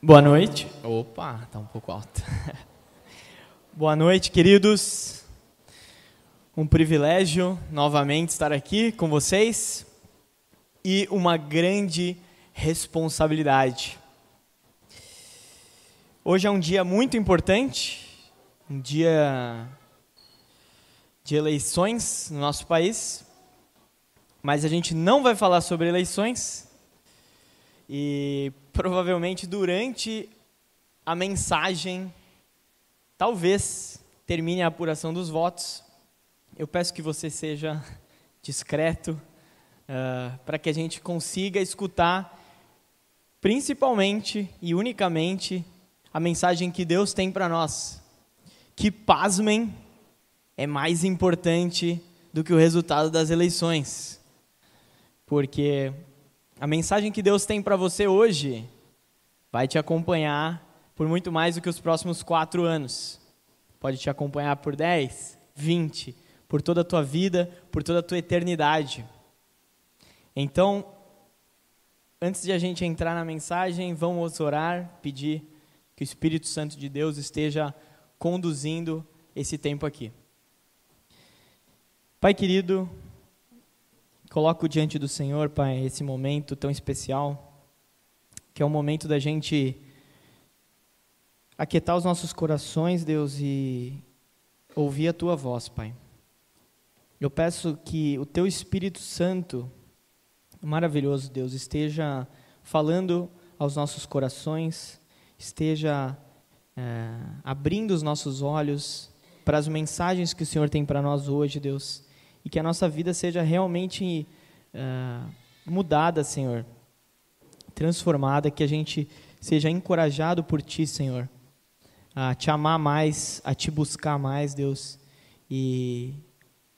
Boa noite. Opa, tá um pouco alto. Boa noite, queridos. Um privilégio novamente estar aqui com vocês e uma grande responsabilidade. Hoje é um dia muito importante, um dia de eleições no nosso país, mas a gente não vai falar sobre eleições e provavelmente durante a mensagem, talvez termine a apuração dos votos. Eu peço que você seja discreto uh, para que a gente consiga escutar, principalmente e unicamente, a mensagem que Deus tem para nós. Que, pasmem, é mais importante do que o resultado das eleições. Porque a mensagem que Deus tem para você hoje vai te acompanhar por muito mais do que os próximos quatro anos. Pode te acompanhar por 10, 20, por toda a tua vida, por toda a tua eternidade. Então, antes de a gente entrar na mensagem, vamos orar, pedir que o Espírito Santo de Deus esteja conduzindo esse tempo aqui. Pai querido, Coloco diante do Senhor, Pai, esse momento tão especial, que é o momento da gente aquietar os nossos corações, Deus, e ouvir a Tua voz, Pai. Eu peço que o Teu Espírito Santo, maravilhoso Deus, esteja falando aos nossos corações, esteja é, abrindo os nossos olhos para as mensagens que o Senhor tem para nós hoje, Deus e que a nossa vida seja realmente uh, mudada, Senhor, transformada, que a gente seja encorajado por Ti, Senhor, a Te amar mais, a Te buscar mais, Deus, e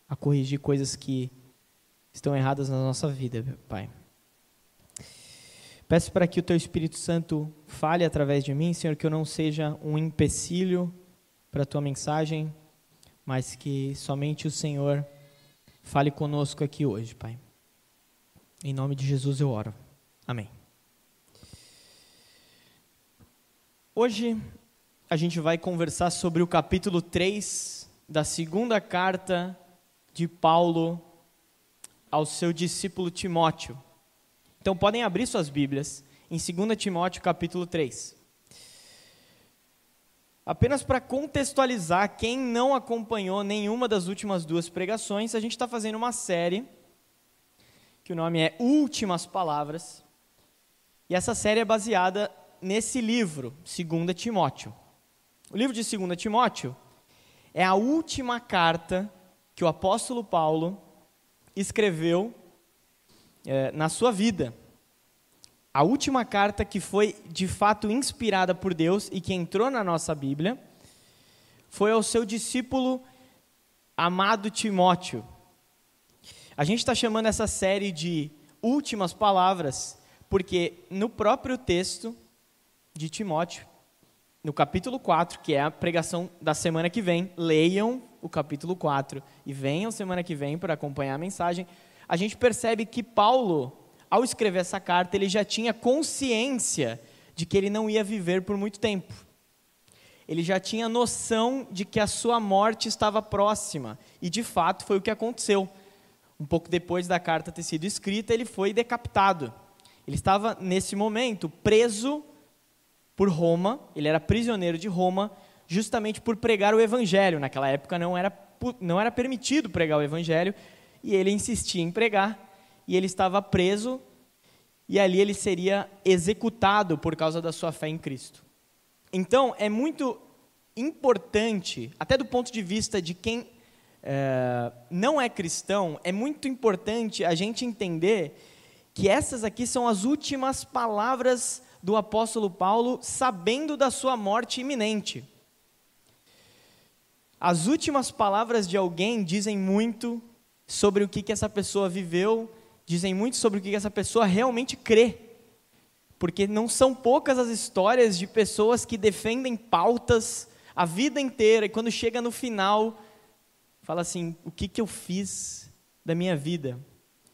a corrigir coisas que estão erradas na nossa vida, Pai. Peço para que o Teu Espírito Santo fale através de mim, Senhor, que eu não seja um empecilho para a Tua mensagem, mas que somente o Senhor Fale conosco aqui hoje, Pai. Em nome de Jesus eu oro. Amém. Hoje a gente vai conversar sobre o capítulo 3 da segunda carta de Paulo ao seu discípulo Timóteo. Então podem abrir suas Bíblias em 2 Timóteo capítulo 3. Apenas para contextualizar quem não acompanhou nenhuma das últimas duas pregações, a gente está fazendo uma série que o nome é Últimas Palavras. E essa série é baseada nesse livro, 2 Timóteo. O livro de 2 Timóteo é a última carta que o apóstolo Paulo escreveu é, na sua vida a última carta que foi de fato inspirada por Deus e que entrou na nossa Bíblia foi ao seu discípulo amado Timóteo. A gente está chamando essa série de Últimas Palavras porque no próprio texto de Timóteo, no capítulo 4, que é a pregação da semana que vem, leiam o capítulo 4 e venham semana que vem para acompanhar a mensagem, a gente percebe que Paulo ao escrever essa carta, ele já tinha consciência de que ele não ia viver por muito tempo. Ele já tinha noção de que a sua morte estava próxima, e de fato foi o que aconteceu. Um pouco depois da carta ter sido escrita, ele foi decapitado. Ele estava, nesse momento, preso por Roma, ele era prisioneiro de Roma, justamente por pregar o evangelho. Naquela época não era, não era permitido pregar o evangelho, e ele insistia em pregar e ele estava preso e ali ele seria executado por causa da sua fé em Cristo. Então, é muito importante, até do ponto de vista de quem é, não é cristão, é muito importante a gente entender que essas aqui são as últimas palavras do apóstolo Paulo, sabendo da sua morte iminente. As últimas palavras de alguém dizem muito sobre o que, que essa pessoa viveu dizem muito sobre o que essa pessoa realmente crê. Porque não são poucas as histórias de pessoas que defendem pautas a vida inteira e quando chega no final, fala assim: o que, que eu fiz da minha vida?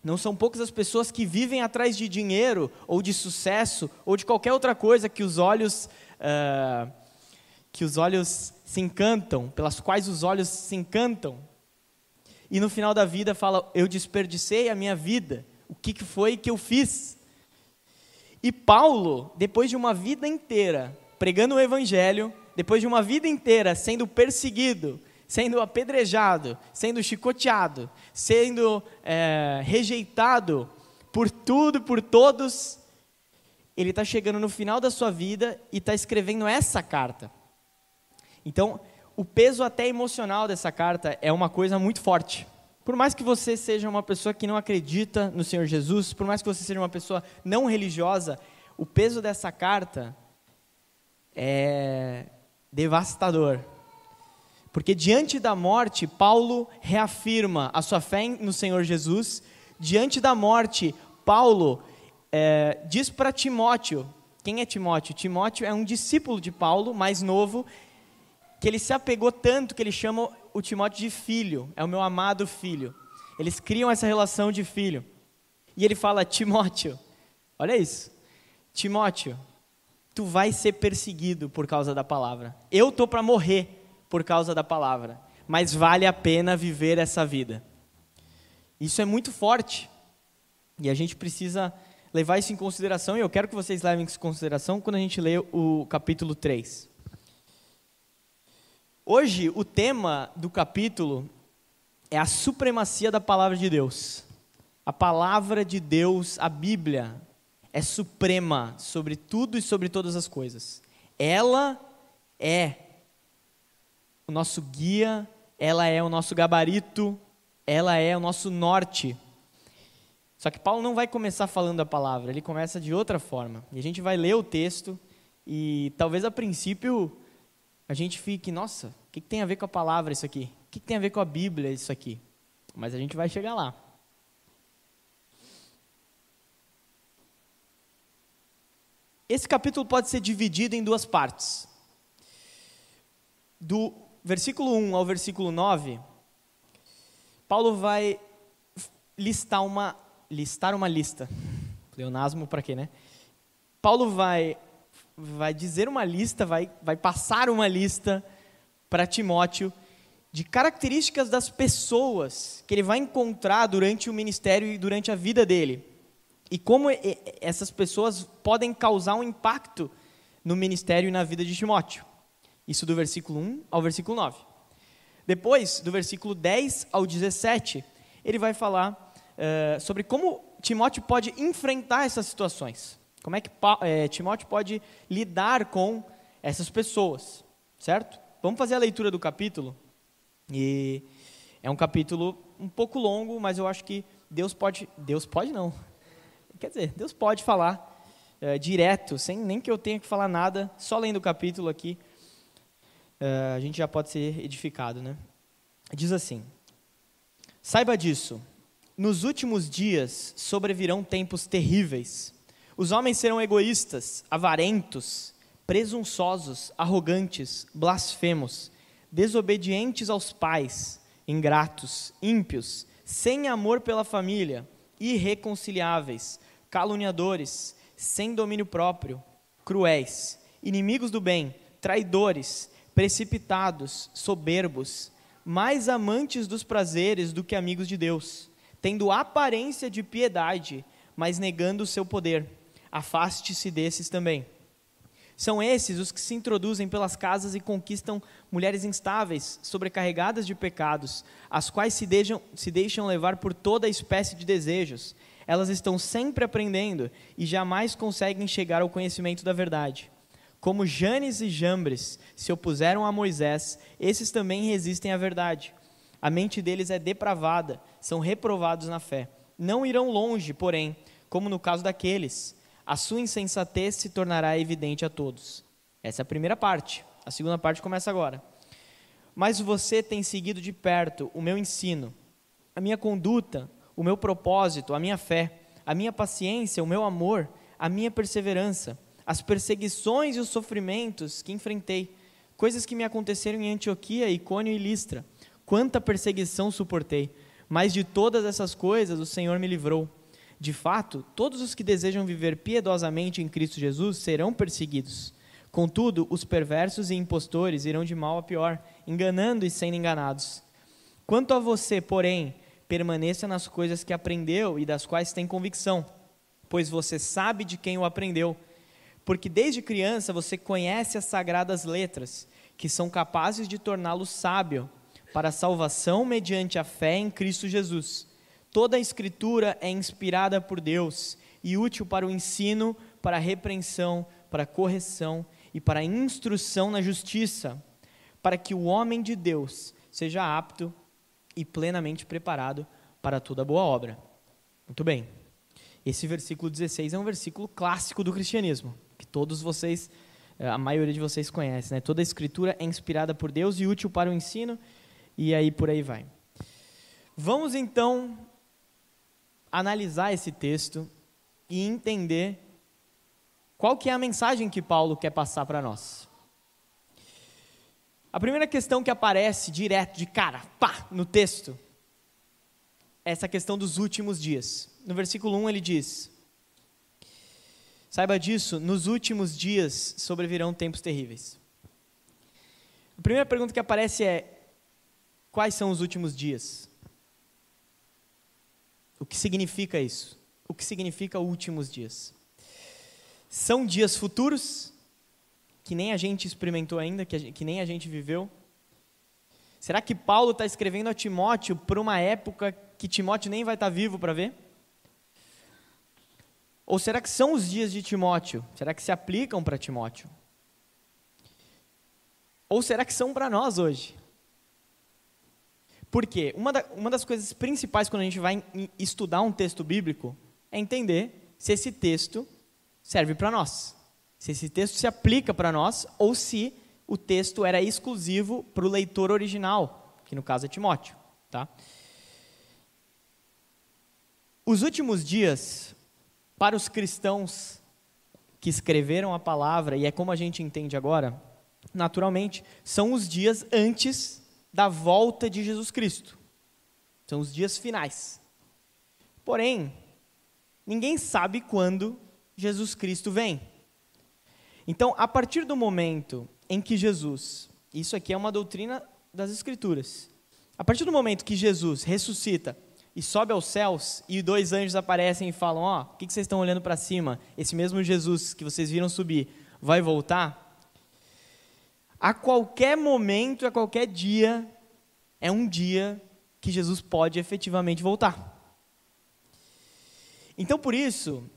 Não são poucas as pessoas que vivem atrás de dinheiro, ou de sucesso, ou de qualquer outra coisa que os olhos, uh, que os olhos se encantam, pelas quais os olhos se encantam. E no final da vida fala: Eu desperdicei a minha vida. O que, foi que eu fiz? E Paulo, depois de uma vida inteira pregando o evangelho, depois de uma vida inteira sendo perseguido, sendo apedrejado, sendo chicoteado, sendo é, rejeitado por tudo, por todos, ele está chegando no final da sua vida e está escrevendo essa carta. Então, o peso até emocional dessa carta é uma coisa muito forte. Por mais que você seja uma pessoa que não acredita no Senhor Jesus, por mais que você seja uma pessoa não religiosa, o peso dessa carta é devastador. Porque diante da morte, Paulo reafirma a sua fé no Senhor Jesus. Diante da morte, Paulo é, diz para Timóteo: quem é Timóteo? Timóteo é um discípulo de Paulo, mais novo, que ele se apegou tanto que ele chama o Timóteo de filho, é o meu amado filho. Eles criam essa relação de filho. E ele fala: Timóteo, olha isso, Timóteo, tu vai ser perseguido por causa da palavra. Eu tô para morrer por causa da palavra, mas vale a pena viver essa vida. Isso é muito forte e a gente precisa levar isso em consideração e eu quero que vocês levem isso em consideração quando a gente lê o capítulo 3. Hoje, o tema do capítulo é a supremacia da palavra de Deus. A palavra de Deus, a Bíblia, é suprema sobre tudo e sobre todas as coisas. Ela é o nosso guia, ela é o nosso gabarito, ela é o nosso norte. Só que Paulo não vai começar falando a palavra, ele começa de outra forma. E a gente vai ler o texto e talvez a princípio a gente fique, nossa, o que, tem a ver com a palavra isso aqui? O que tem a ver com a Bíblia isso aqui? Mas a gente vai chegar lá. Esse capítulo pode ser dividido em duas partes. Do versículo 1 ao versículo 9, Paulo vai listar uma, listar uma lista. Leonasmo para quê, né? Paulo vai, vai dizer uma lista, vai, vai passar uma lista para Timóteo de características das pessoas que ele vai encontrar durante o ministério e durante a vida dele. E como essas pessoas podem causar um impacto no ministério e na vida de Timóteo. Isso do versículo 1 ao versículo 9. Depois, do versículo 10 ao 17, ele vai falar uh, sobre como Timóteo pode enfrentar essas situações. Como é que é, Timóteo pode lidar com essas pessoas, certo? Vamos fazer a leitura do capítulo. E é um capítulo um pouco longo, mas eu acho que Deus pode. Deus pode não. Quer dizer, Deus pode falar uh, direto, sem nem que eu tenha que falar nada, só lendo o capítulo aqui uh, a gente já pode ser edificado, né? Diz assim: Saiba disso, nos últimos dias sobrevirão tempos terríveis. Os homens serão egoístas, avarentos, presunçosos, arrogantes, blasfemos, desobedientes aos pais, ingratos, ímpios, sem amor pela família, irreconciliáveis, caluniadores, sem domínio próprio, cruéis, inimigos do bem, traidores, precipitados, soberbos, mais amantes dos prazeres do que amigos de Deus, tendo aparência de piedade, mas negando o seu poder. Afaste-se desses também. São esses os que se introduzem pelas casas e conquistam mulheres instáveis, sobrecarregadas de pecados, as quais se deixam, se deixam levar por toda espécie de desejos. Elas estão sempre aprendendo e jamais conseguem chegar ao conhecimento da verdade. Como Janes e Jambres se opuseram a Moisés, esses também resistem à verdade. A mente deles é depravada, são reprovados na fé. Não irão longe, porém, como no caso daqueles. A sua insensatez se tornará evidente a todos. Essa é a primeira parte. A segunda parte começa agora. Mas você tem seguido de perto o meu ensino, a minha conduta, o meu propósito, a minha fé, a minha paciência, o meu amor, a minha perseverança as perseguições e os sofrimentos que enfrentei, coisas que me aconteceram em Antioquia, Icônio e Listra. Quanta perseguição suportei, mas de todas essas coisas o Senhor me livrou. De fato, todos os que desejam viver piedosamente em Cristo Jesus serão perseguidos. Contudo, os perversos e impostores irão de mal a pior, enganando e sendo enganados. Quanto a você, porém, permaneça nas coisas que aprendeu e das quais tem convicção, pois você sabe de quem o aprendeu. Porque desde criança você conhece as sagradas letras, que são capazes de torná-lo sábio para a salvação mediante a fé em Cristo Jesus. Toda a Escritura é inspirada por Deus e útil para o ensino, para a repreensão, para a correção e para a instrução na justiça, para que o homem de Deus seja apto e plenamente preparado para toda boa obra. Muito bem. Esse versículo 16 é um versículo clássico do cristianismo, que todos vocês, eh, a maioria de vocês conhece, né? Toda a escritura é inspirada por Deus e útil para o ensino, e aí por aí vai. Vamos então analisar esse texto e entender qual que é a mensagem que Paulo quer passar para nós. A primeira questão que aparece direto, de cara, pá, no texto, é essa questão dos últimos dias. No versículo 1 ele diz: Saiba disso, nos últimos dias sobrevirão tempos terríveis. A primeira pergunta que aparece é: Quais são os últimos dias? O que significa isso? O que significa últimos dias? São dias futuros, que nem a gente experimentou ainda, que, gente, que nem a gente viveu? Será que Paulo está escrevendo a Timóteo para uma época que Timóteo nem vai estar tá vivo para ver? Ou será que são os dias de Timóteo? Será que se aplicam para Timóteo? Ou será que são para nós hoje? Por quê? Uma, da, uma das coisas principais quando a gente vai estudar um texto bíblico é entender se esse texto serve para nós. Se esse texto se aplica para nós ou se o texto era exclusivo para o leitor original, que no caso é Timóteo. Tá? Os últimos dias, para os cristãos que escreveram a palavra, e é como a gente entende agora, naturalmente, são os dias antes da volta de Jesus Cristo. São os dias finais. Porém, ninguém sabe quando Jesus Cristo vem. Então, a partir do momento em que Jesus, isso aqui é uma doutrina das Escrituras, a partir do momento que Jesus ressuscita e sobe aos céus e dois anjos aparecem e falam: Ó, oh, o que vocês estão olhando para cima? Esse mesmo Jesus que vocês viram subir vai voltar? A qualquer momento, a qualquer dia, é um dia que Jesus pode efetivamente voltar. Então, por isso,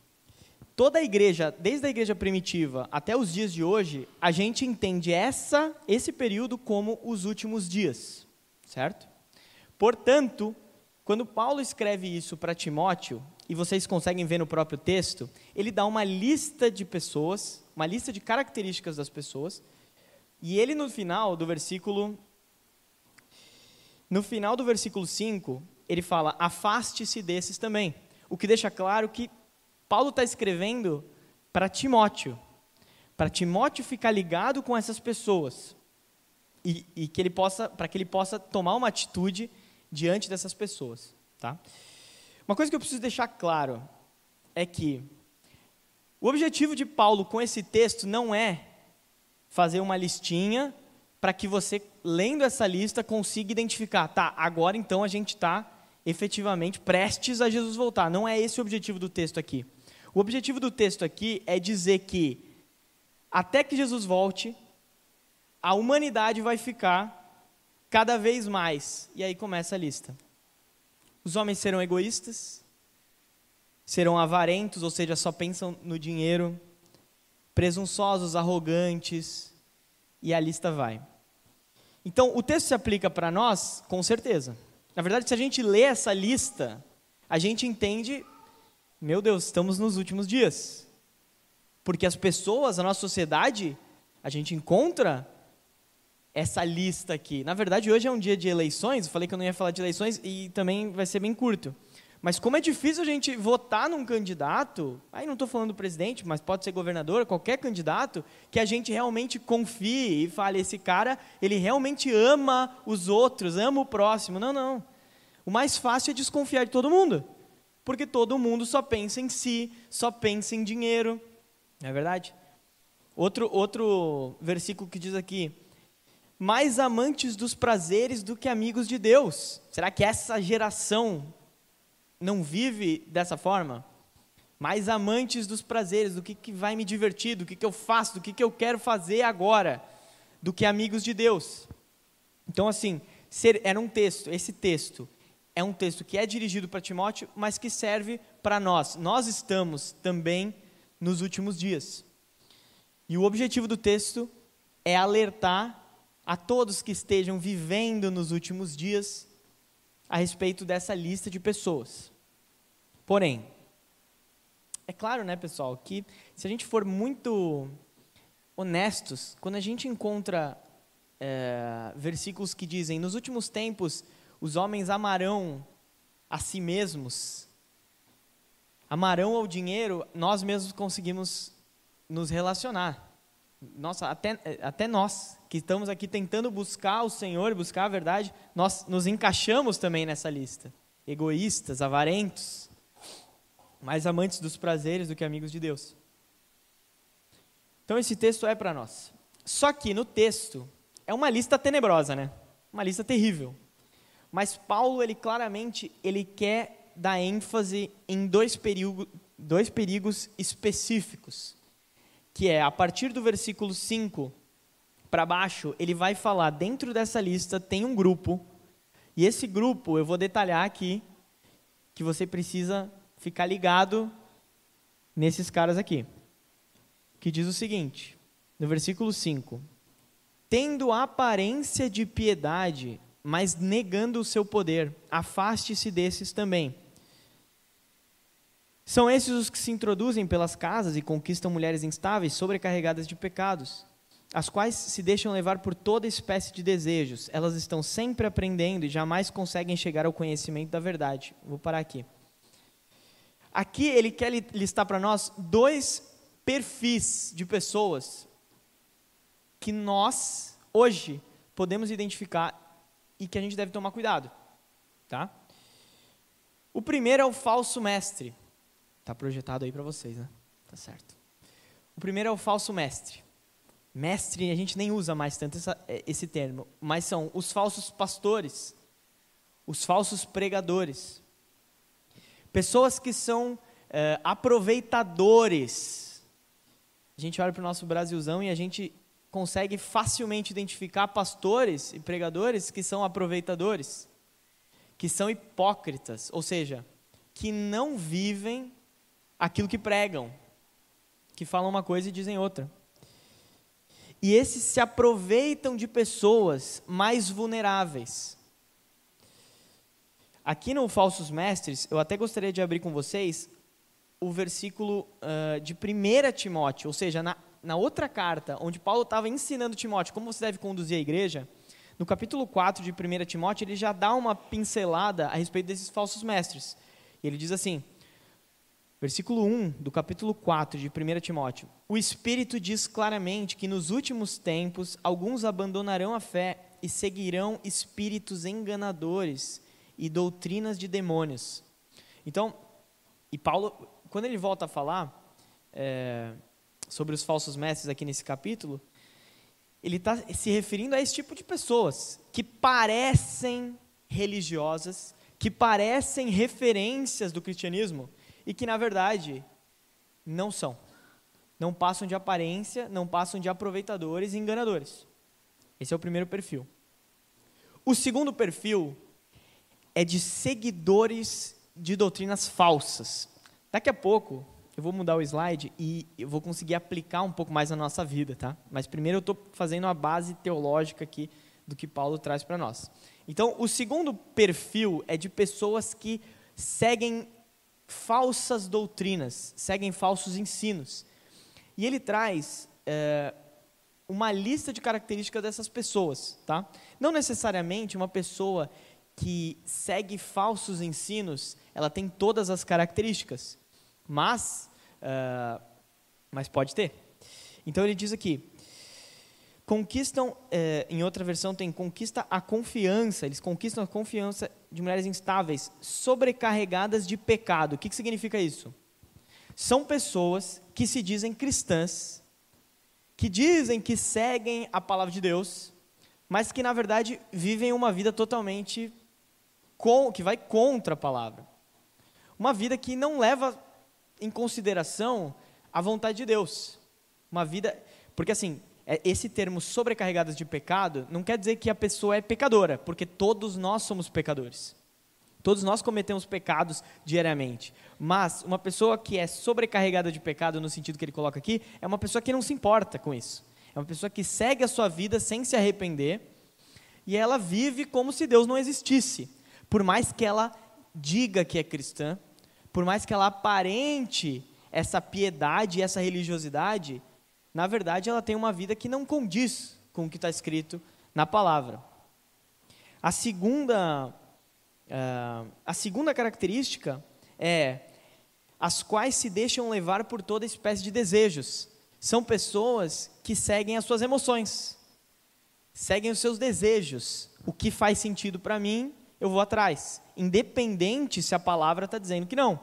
toda a igreja, desde a igreja primitiva até os dias de hoje, a gente entende essa, esse período como os últimos dias, certo? Portanto, quando Paulo escreve isso para Timóteo, e vocês conseguem ver no próprio texto, ele dá uma lista de pessoas, uma lista de características das pessoas, e ele no final do versículo no final do versículo 5, ele fala: "Afaste-se desses também". O que deixa claro que Paulo está escrevendo para Timóteo, para Timóteo ficar ligado com essas pessoas e, e que ele possa, para que ele possa tomar uma atitude diante dessas pessoas, tá? Uma coisa que eu preciso deixar claro é que o objetivo de Paulo com esse texto não é fazer uma listinha para que você, lendo essa lista, consiga identificar, tá, agora então a gente está efetivamente prestes a Jesus voltar. Não é esse o objetivo do texto aqui. O objetivo do texto aqui é dizer que, até que Jesus volte, a humanidade vai ficar cada vez mais. E aí começa a lista. Os homens serão egoístas, serão avarentos, ou seja, só pensam no dinheiro presunçosos, arrogantes, e a lista vai. Então, o texto se aplica para nós, com certeza. Na verdade, se a gente lê essa lista, a gente entende, meu Deus, estamos nos últimos dias. Porque as pessoas, a nossa sociedade, a gente encontra essa lista aqui. Na verdade, hoje é um dia de eleições, eu falei que eu não ia falar de eleições e também vai ser bem curto. Mas como é difícil a gente votar num candidato, aí não estou falando do presidente, mas pode ser governador, qualquer candidato, que a gente realmente confie e fale, esse cara, ele realmente ama os outros, ama o próximo. Não, não. O mais fácil é desconfiar de todo mundo, porque todo mundo só pensa em si, só pensa em dinheiro. Não é verdade? Outro, outro versículo que diz aqui: mais amantes dos prazeres do que amigos de Deus. Será que essa geração não vive dessa forma? Mais amantes dos prazeres, do que, que vai me divertir, do que, que eu faço, do que, que eu quero fazer agora, do que amigos de Deus. Então, assim, ser, era um texto, esse texto é um texto que é dirigido para Timóteo, mas que serve para nós. Nós estamos também nos últimos dias. E o objetivo do texto é alertar a todos que estejam vivendo nos últimos dias a respeito dessa lista de pessoas. Porém, é claro, né, pessoal, que se a gente for muito honestos, quando a gente encontra é, versículos que dizem: nos últimos tempos os homens amarão a si mesmos, amarão ao dinheiro, nós mesmos conseguimos nos relacionar. Nossa, até, até nós que estamos aqui tentando buscar o Senhor, buscar a verdade, nós nos encaixamos também nessa lista. Egoístas, avarentos, mais amantes dos prazeres do que amigos de Deus. Então esse texto é para nós. Só que no texto é uma lista tenebrosa, né? Uma lista terrível. Mas Paulo, ele claramente, ele quer dar ênfase em dois, perigo, dois perigos específicos. Que é, a partir do versículo 5 para baixo, ele vai falar, dentro dessa lista tem um grupo, e esse grupo, eu vou detalhar aqui, que você precisa ficar ligado nesses caras aqui. Que diz o seguinte, no versículo 5: Tendo aparência de piedade, mas negando o seu poder, afaste-se desses também. São esses os que se introduzem pelas casas e conquistam mulheres instáveis, sobrecarregadas de pecados, as quais se deixam levar por toda espécie de desejos. Elas estão sempre aprendendo e jamais conseguem chegar ao conhecimento da verdade. Vou parar aqui. Aqui ele quer listar para nós dois perfis de pessoas que nós, hoje, podemos identificar e que a gente deve tomar cuidado. Tá? O primeiro é o falso mestre. Está projetado aí para vocês, né? Tá certo. O primeiro é o falso mestre. Mestre, a gente nem usa mais tanto essa, é, esse termo, mas são os falsos pastores, os falsos pregadores, Pessoas que são é, aproveitadores. A gente olha para o nosso Brasilzão e a gente consegue facilmente identificar pastores e pregadores que são aproveitadores, que são hipócritas, ou seja, que não vivem aquilo que pregam, que falam uma coisa e dizem outra. E esses se aproveitam de pessoas mais vulneráveis. Aqui no Falsos Mestres, eu até gostaria de abrir com vocês o versículo uh, de 1 Timóteo, ou seja, na, na outra carta, onde Paulo estava ensinando Timóteo como você deve conduzir a igreja, no capítulo 4 de 1 Timóteo, ele já dá uma pincelada a respeito desses falsos mestres. E ele diz assim, versículo 1 do capítulo 4 de 1 Timóteo: O Espírito diz claramente que nos últimos tempos alguns abandonarão a fé e seguirão espíritos enganadores e doutrinas de demônios. Então, e Paulo, quando ele volta a falar é, sobre os falsos mestres aqui nesse capítulo, ele está se referindo a esse tipo de pessoas que parecem religiosas, que parecem referências do cristianismo e que, na verdade, não são. Não passam de aparência, não passam de aproveitadores e enganadores. Esse é o primeiro perfil. O segundo perfil é de seguidores de doutrinas falsas. Daqui a pouco eu vou mudar o slide e eu vou conseguir aplicar um pouco mais na nossa vida, tá? Mas primeiro eu estou fazendo a base teológica aqui do que Paulo traz para nós. Então, o segundo perfil é de pessoas que seguem falsas doutrinas, seguem falsos ensinos. E ele traz é, uma lista de características dessas pessoas, tá? Não necessariamente uma pessoa que segue falsos ensinos, ela tem todas as características, mas, uh, mas pode ter. Então ele diz aqui, conquistam, é, em outra versão tem conquista a confiança, eles conquistam a confiança de mulheres instáveis, sobrecarregadas de pecado. O que, que significa isso? São pessoas que se dizem cristãs, que dizem que seguem a palavra de Deus, mas que na verdade vivem uma vida totalmente com, que vai contra a palavra. Uma vida que não leva em consideração a vontade de Deus. Uma vida, porque assim, esse termo sobrecarregadas de pecado não quer dizer que a pessoa é pecadora, porque todos nós somos pecadores. Todos nós cometemos pecados diariamente. Mas uma pessoa que é sobrecarregada de pecado, no sentido que ele coloca aqui, é uma pessoa que não se importa com isso. É uma pessoa que segue a sua vida sem se arrepender e ela vive como se Deus não existisse. Por mais que ela diga que é cristã, por mais que ela aparente essa piedade essa religiosidade, na verdade, ela tem uma vida que não condiz com o que está escrito na palavra. A segunda, uh, a segunda característica é as quais se deixam levar por toda espécie de desejos. São pessoas que seguem as suas emoções, seguem os seus desejos. O que faz sentido para mim, eu vou atrás, independente se a palavra está dizendo que não.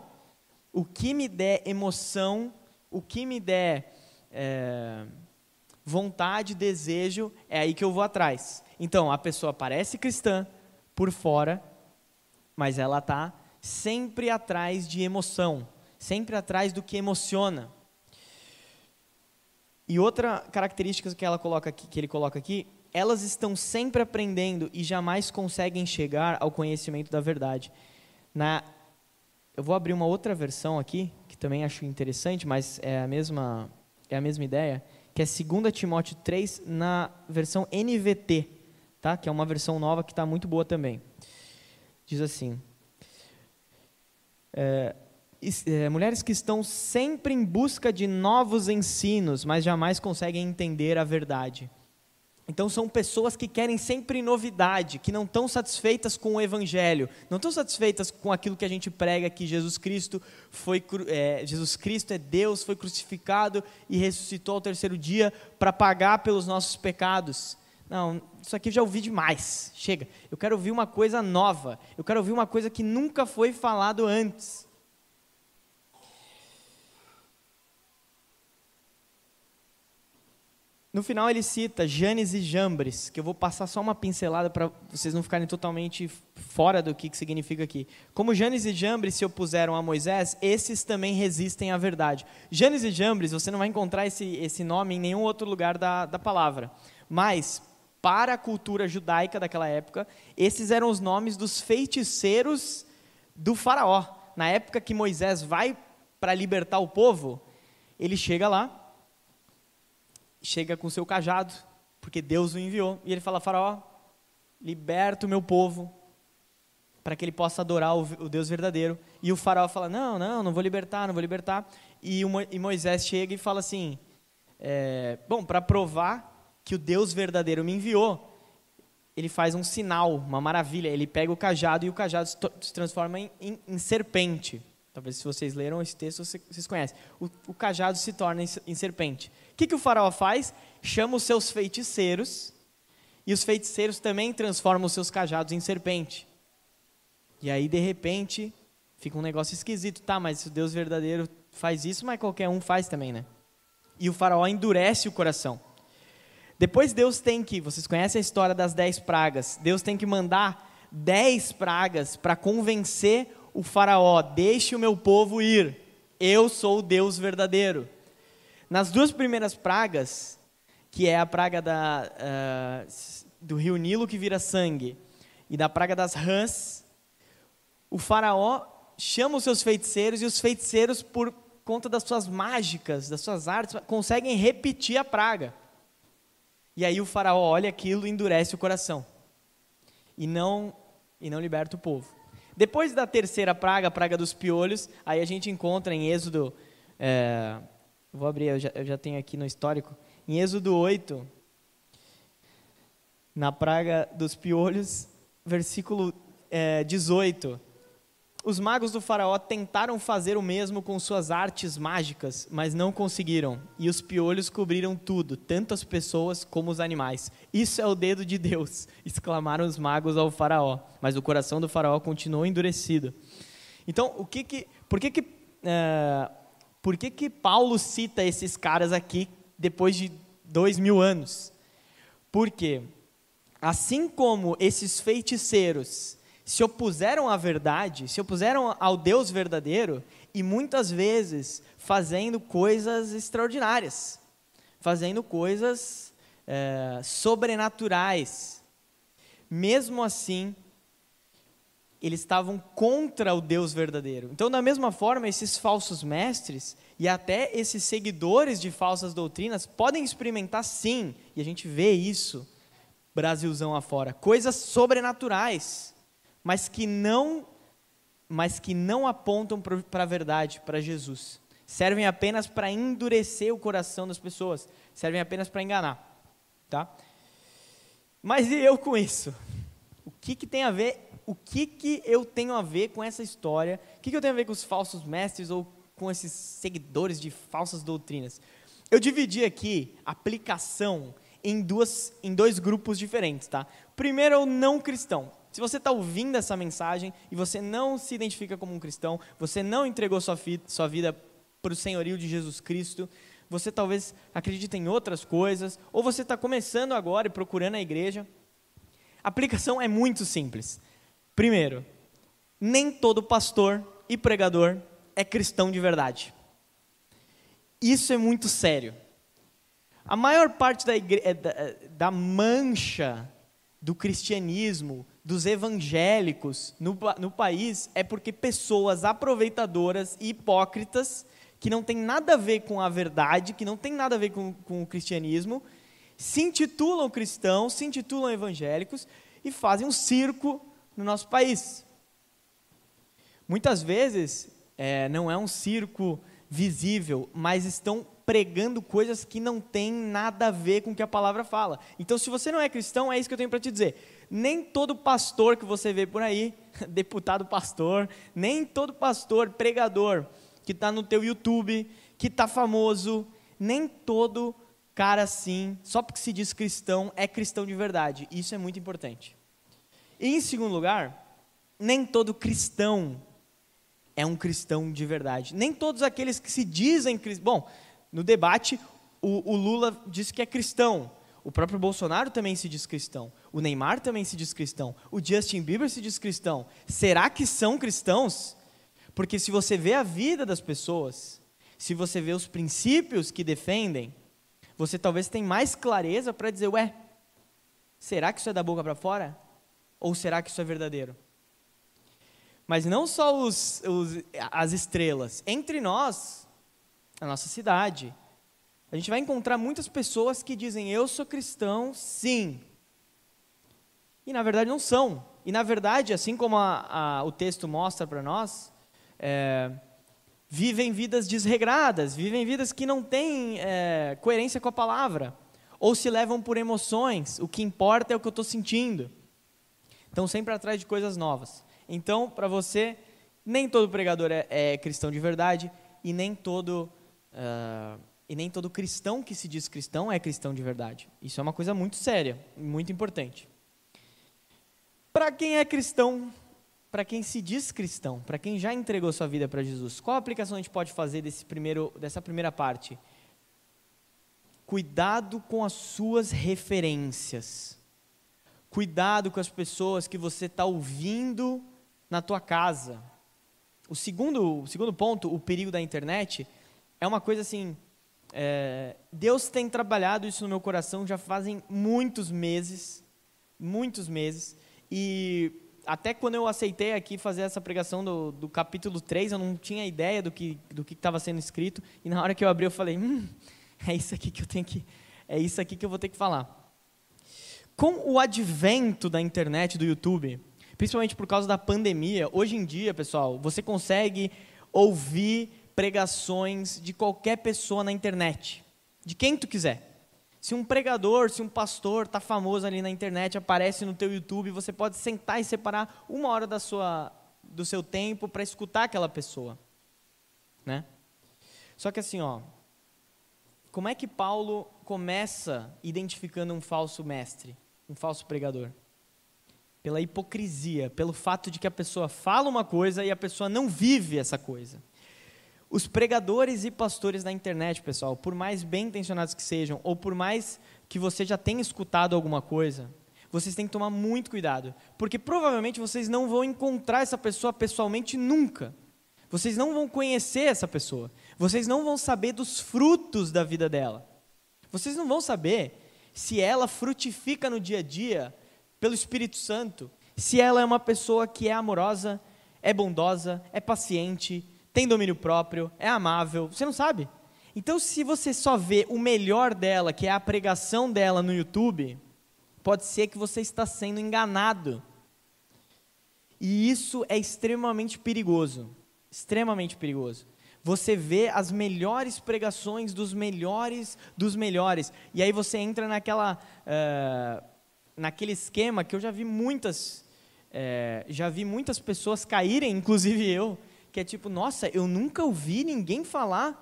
O que me der emoção, o que me der é, vontade, desejo, é aí que eu vou atrás. Então, a pessoa parece cristã por fora, mas ela está sempre atrás de emoção, sempre atrás do que emociona. E outra característica que, ela coloca aqui, que ele coloca aqui, elas estão sempre aprendendo e jamais conseguem chegar ao conhecimento da verdade. Na, eu vou abrir uma outra versão aqui, que também acho interessante, mas é a mesma é a mesma ideia, que é 2 Timóteo 3 na versão NVT, tá? que é uma versão nova que está muito boa também. Diz assim: é, é, mulheres que estão sempre em busca de novos ensinos, mas jamais conseguem entender a verdade. Então são pessoas que querem sempre novidade, que não estão satisfeitas com o Evangelho, não estão satisfeitas com aquilo que a gente prega que Jesus Cristo foi é, Jesus Cristo é Deus, foi crucificado e ressuscitou ao terceiro dia para pagar pelos nossos pecados. Não, isso aqui eu já ouvi demais. Chega. Eu quero ouvir uma coisa nova. Eu quero ouvir uma coisa que nunca foi falado antes. No final ele cita Janes e Jambres, que eu vou passar só uma pincelada para vocês não ficarem totalmente fora do que, que significa aqui. Como Janes e Jambres se opuseram a Moisés, esses também resistem à verdade. Janes e Jambres, você não vai encontrar esse, esse nome em nenhum outro lugar da, da palavra. Mas, para a cultura judaica daquela época, esses eram os nomes dos feiticeiros do faraó. Na época que Moisés vai para libertar o povo, ele chega lá, chega com seu cajado, porque Deus o enviou, e ele fala: Faraó, liberta o meu povo, para que ele possa adorar o, Deus verdadeiro. E o Faraó fala: Não, não, não vou libertar, não vou libertar. E, Moisés chega e fala assim: é, Bom, para provar que o Deus verdadeiro me enviou, ele faz um sinal, uma maravilha. Ele pega o cajado e o cajado se transforma em, em, em serpente. Talvez se vocês leram esse texto, vocês conhecem. O, o cajado se torna em, em serpente. O que, que o faraó faz? Chama os seus feiticeiros, e os feiticeiros também transformam os seus cajados em serpente. E aí, de repente, fica um negócio esquisito. Tá, mas se o Deus verdadeiro faz isso, mas qualquer um faz também, né? E o faraó endurece o coração. Depois Deus tem que, vocês conhecem a história das dez pragas, Deus tem que mandar dez pragas para convencer o faraó, deixe o meu povo ir, eu sou o Deus verdadeiro. Nas duas primeiras pragas, que é a praga da, uh, do rio Nilo que vira sangue, e da praga das rãs, o faraó chama os seus feiticeiros, e os feiticeiros, por conta das suas mágicas, das suas artes, conseguem repetir a praga. E aí o faraó olha aquilo e endurece o coração. E não, e não liberta o povo. Depois da terceira praga, a praga dos piolhos, aí a gente encontra em Êxodo, é, vou abrir, eu já, eu já tenho aqui no histórico, em Êxodo 8, na praga dos piolhos, versículo é, 18, Os magos do Faraó tentaram fazer o mesmo com suas artes mágicas, mas não conseguiram. E os piolhos cobriram tudo, tanto as pessoas como os animais. Isso é o dedo de Deus, exclamaram os magos ao Faraó. Mas o coração do Faraó continuou endurecido. Então, o que que, por que que, uh, por que que Paulo cita esses caras aqui depois de dois mil anos? Porque, assim como esses feiticeiros se opuseram à verdade, se opuseram ao Deus verdadeiro e muitas vezes fazendo coisas extraordinárias, fazendo coisas é, sobrenaturais. Mesmo assim, eles estavam contra o Deus verdadeiro. Então, da mesma forma, esses falsos mestres e até esses seguidores de falsas doutrinas podem experimentar sim, e a gente vê isso, Brasilzão afora, coisas sobrenaturais mas que não mas que não apontam para a verdade, para Jesus. Servem apenas para endurecer o coração das pessoas, servem apenas para enganar, tá? Mas e eu com isso? O que, que tem a ver? O que, que eu tenho a ver com essa história? O que, que eu tenho a ver com os falsos mestres ou com esses seguidores de falsas doutrinas? Eu dividi aqui aplicação em, duas, em dois grupos diferentes, tá? Primeiro é o não cristão. Se você está ouvindo essa mensagem e você não se identifica como um cristão, você não entregou sua, sua vida para o senhorio de Jesus Cristo, você talvez acredite em outras coisas, ou você está começando agora e procurando a igreja. A aplicação é muito simples. Primeiro, nem todo pastor e pregador é cristão de verdade. Isso é muito sério. A maior parte da, igre... É, é, da mancha do cristianismo, dos evangélicos no, no país é porque pessoas aproveitadoras e hipócritas, que não tem nada a ver com a verdade, que não tem nada a ver com, com o cristianismo, se intitulam cristãos, se intitulam evangélicos e fazem um circo no nosso país. Muitas vezes é, não é um circo visível, mas estão pregando coisas que não têm nada a ver com o que a palavra fala. Então, se você não é cristão, é isso que eu tenho para te dizer nem todo pastor que você vê por aí, deputado pastor, nem todo pastor, pregador que está no teu YouTube, que está famoso, nem todo cara assim, só porque se diz cristão, é cristão de verdade. Isso é muito importante. E em segundo lugar, nem todo cristão é um cristão de verdade. Nem todos aqueles que se dizem cristãos. Bom, no debate, o, o Lula disse que é cristão. O próprio Bolsonaro também se diz cristão. O Neymar também se diz cristão. O Justin Bieber se diz cristão. Será que são cristãos? Porque se você vê a vida das pessoas, se você vê os princípios que defendem, você talvez tenha mais clareza para dizer: ué, será que isso é da boca para fora? Ou será que isso é verdadeiro? Mas não só os, os, as estrelas. Entre nós, a nossa cidade, a gente vai encontrar muitas pessoas que dizem: Eu sou cristão, sim. E na verdade não são. E na verdade, assim como a, a, o texto mostra para nós, é, vivem vidas desregradas, vivem vidas que não têm é, coerência com a palavra, ou se levam por emoções. O que importa é o que eu estou sentindo. Estão sempre atrás de coisas novas. Então, para você, nem todo pregador é, é, cristão de verdade e nem todo uh, e nem todo cristão que se diz cristão é cristão de verdade. Isso é uma coisa muito séria, muito importante. Para quem é cristão, para quem se diz cristão, para quem já entregou sua vida para Jesus, qual aplicação a gente pode fazer desse primeiro, dessa primeira parte? Cuidado com as suas referências. Cuidado com as pessoas que você está ouvindo na tua casa. O segundo, o segundo ponto, o perigo da internet, é uma coisa assim é, Deus tem trabalhado isso no meu coração já fazem muitos meses, muitos meses, e até quando eu aceitei aqui fazer essa pregação do, do capítulo 3, eu não tinha ideia do que do estava sendo escrito, e na hora que eu abri eu falei, hum, é isso aqui que eu tenho que, é isso aqui que eu vou ter que falar. Com o advento da internet, do YouTube, principalmente por causa da pandemia, hoje em dia, pessoal, você consegue ouvir pregações de qualquer pessoa na internet, de quem tu quiser. Se um pregador, se um pastor está famoso ali na internet, aparece no teu YouTube, você pode sentar e separar uma hora da sua, do seu tempo para escutar aquela pessoa, né? Só que assim, ó, como é que Paulo começa identificando um falso mestre, um falso pregador? Pela hipocrisia, pelo fato de que a pessoa fala uma coisa e a pessoa não vive essa coisa. Os pregadores e pastores da internet, pessoal, por mais bem intencionados que sejam, ou por mais que você já tenha escutado alguma coisa, vocês têm que tomar muito cuidado, porque provavelmente vocês não vão encontrar essa pessoa pessoalmente nunca. Vocês não vão conhecer essa pessoa. Vocês não vão saber dos frutos da vida dela. Vocês não vão saber se ela frutifica no dia a dia pelo Espírito Santo, se ela é uma pessoa que é amorosa, é bondosa, é paciente, tem domínio próprio, é amável. Você não sabe. Então, se você só vê o melhor dela, que é a pregação dela no YouTube, pode ser que você está sendo enganado. E isso é extremamente perigoso. Extremamente perigoso. Você vê as melhores pregações dos melhores dos melhores. E aí você entra naquela, uh, naquele esquema que eu já vi muitas, uh, já vi muitas pessoas caírem, inclusive eu, que é tipo, nossa, eu nunca ouvi ninguém falar,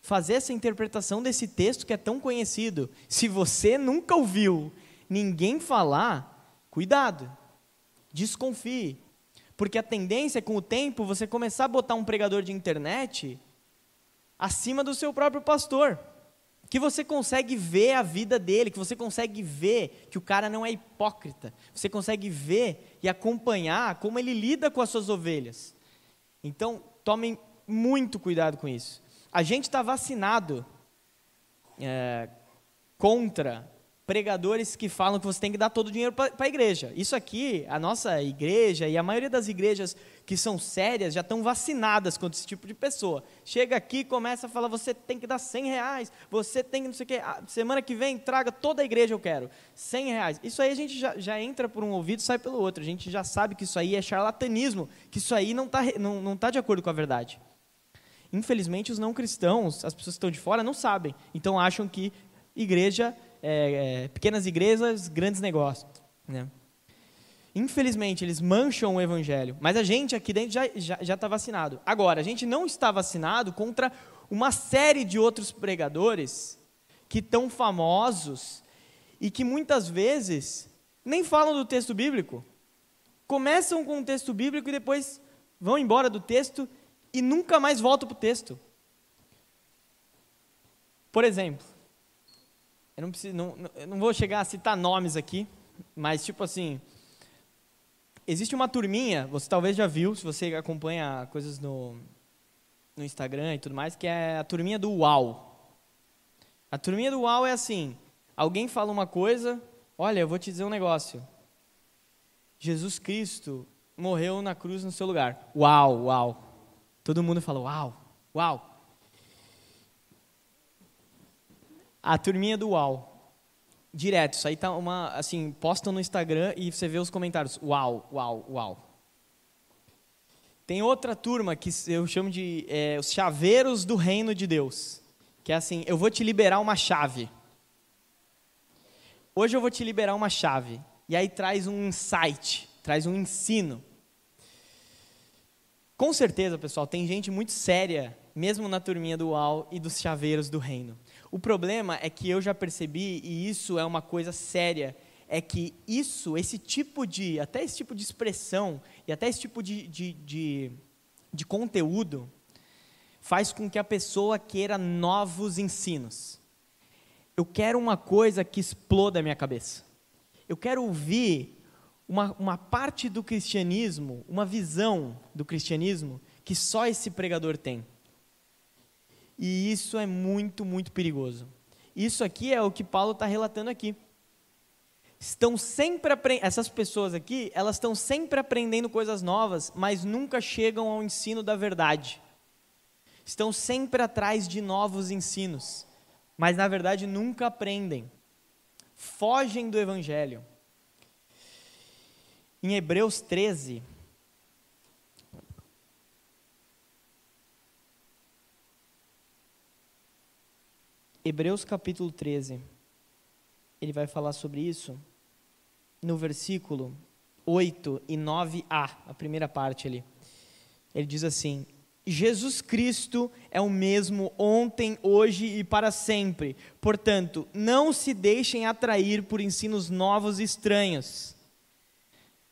fazer essa interpretação desse texto que é tão conhecido. Se você nunca ouviu ninguém falar, cuidado, desconfie. Porque a tendência é com o tempo você começar a botar um pregador de internet acima do seu próprio pastor. Que você consegue ver a vida dele, que você consegue ver que o cara não é hipócrita. Você consegue ver e acompanhar como ele lida com as suas ovelhas. Então, tomem muito cuidado com isso. A gente está vacinado é, contra pregadores que falam que você tem que dar todo o dinheiro para a igreja. Isso aqui, a nossa igreja e a maioria das igrejas que são sérias já estão vacinadas contra esse tipo de pessoa. Chega aqui começa a falar, você tem que dar 100 reais, você tem que não sei o quê, ah, semana que vem traga toda a igreja eu quero, 100 reais. Isso aí a gente já, já entra por um ouvido e sai pelo outro, a gente já sabe que isso aí é charlatanismo, que isso aí não está não, não tá de acordo com a verdade. Infelizmente, os não cristãos, as pessoas que estão de fora, não sabem, então acham que igreja é, é, pequenas igrejas, grandes negócios. Né? Infelizmente, eles mancham o evangelho, mas a gente aqui dentro já está já, já tá vacinado. Agora, a gente não está vacinado contra uma série de outros pregadores que estão famosos e que muitas vezes nem falam do texto bíblico. Começam com o texto bíblico e depois vão embora do texto e nunca mais voltam para o texto. Por exemplo, eu não, preciso, não, não vou chegar a citar nomes aqui, mas tipo assim, existe uma turminha, você talvez já viu, se você acompanha coisas no, no Instagram e tudo mais, que é a turminha do UAU. A turminha do UAU é assim, alguém fala uma coisa, olha, eu vou te dizer um negócio. Jesus Cristo morreu na cruz no seu lugar. Uau, uau. Todo mundo fala, uau, uau. A turminha do UAU. Direto, isso aí tá uma, assim, postam no Instagram e você vê os comentários, uau, uau, uau. Tem outra turma que eu chamo de é, os chaveiros do reino de Deus, que é assim, eu vou te liberar uma chave. Hoje eu vou te liberar uma chave. E aí traz um insight, traz um ensino. Com certeza, pessoal, tem gente muito séria, mesmo na turminha do UAU e dos chaveiros do reino. O problema é que eu já percebi, e isso é uma coisa séria, é que isso, esse tipo de, até esse tipo de expressão, e até esse tipo de, de, de, de conteúdo, faz com que a pessoa queira novos ensinos. Eu quero uma coisa que exploda a minha cabeça. Eu quero ouvir uma, uma parte do cristianismo, uma visão do cristianismo que só esse pregador tem. E isso é muito, muito perigoso. Isso aqui é o que Paulo está relatando aqui. Estão sempre essas pessoas aqui, elas estão sempre aprendendo coisas novas, mas nunca chegam ao ensino da verdade. Estão sempre atrás de novos ensinos, mas na verdade nunca aprendem. Fogem do evangelho. Em Hebreus 13, Hebreus capítulo 13, ele vai falar sobre isso no versículo 8 e 9a, a primeira parte ali. Ele diz assim: Jesus Cristo é o mesmo ontem, hoje e para sempre. Portanto, não se deixem atrair por ensinos novos e estranhos.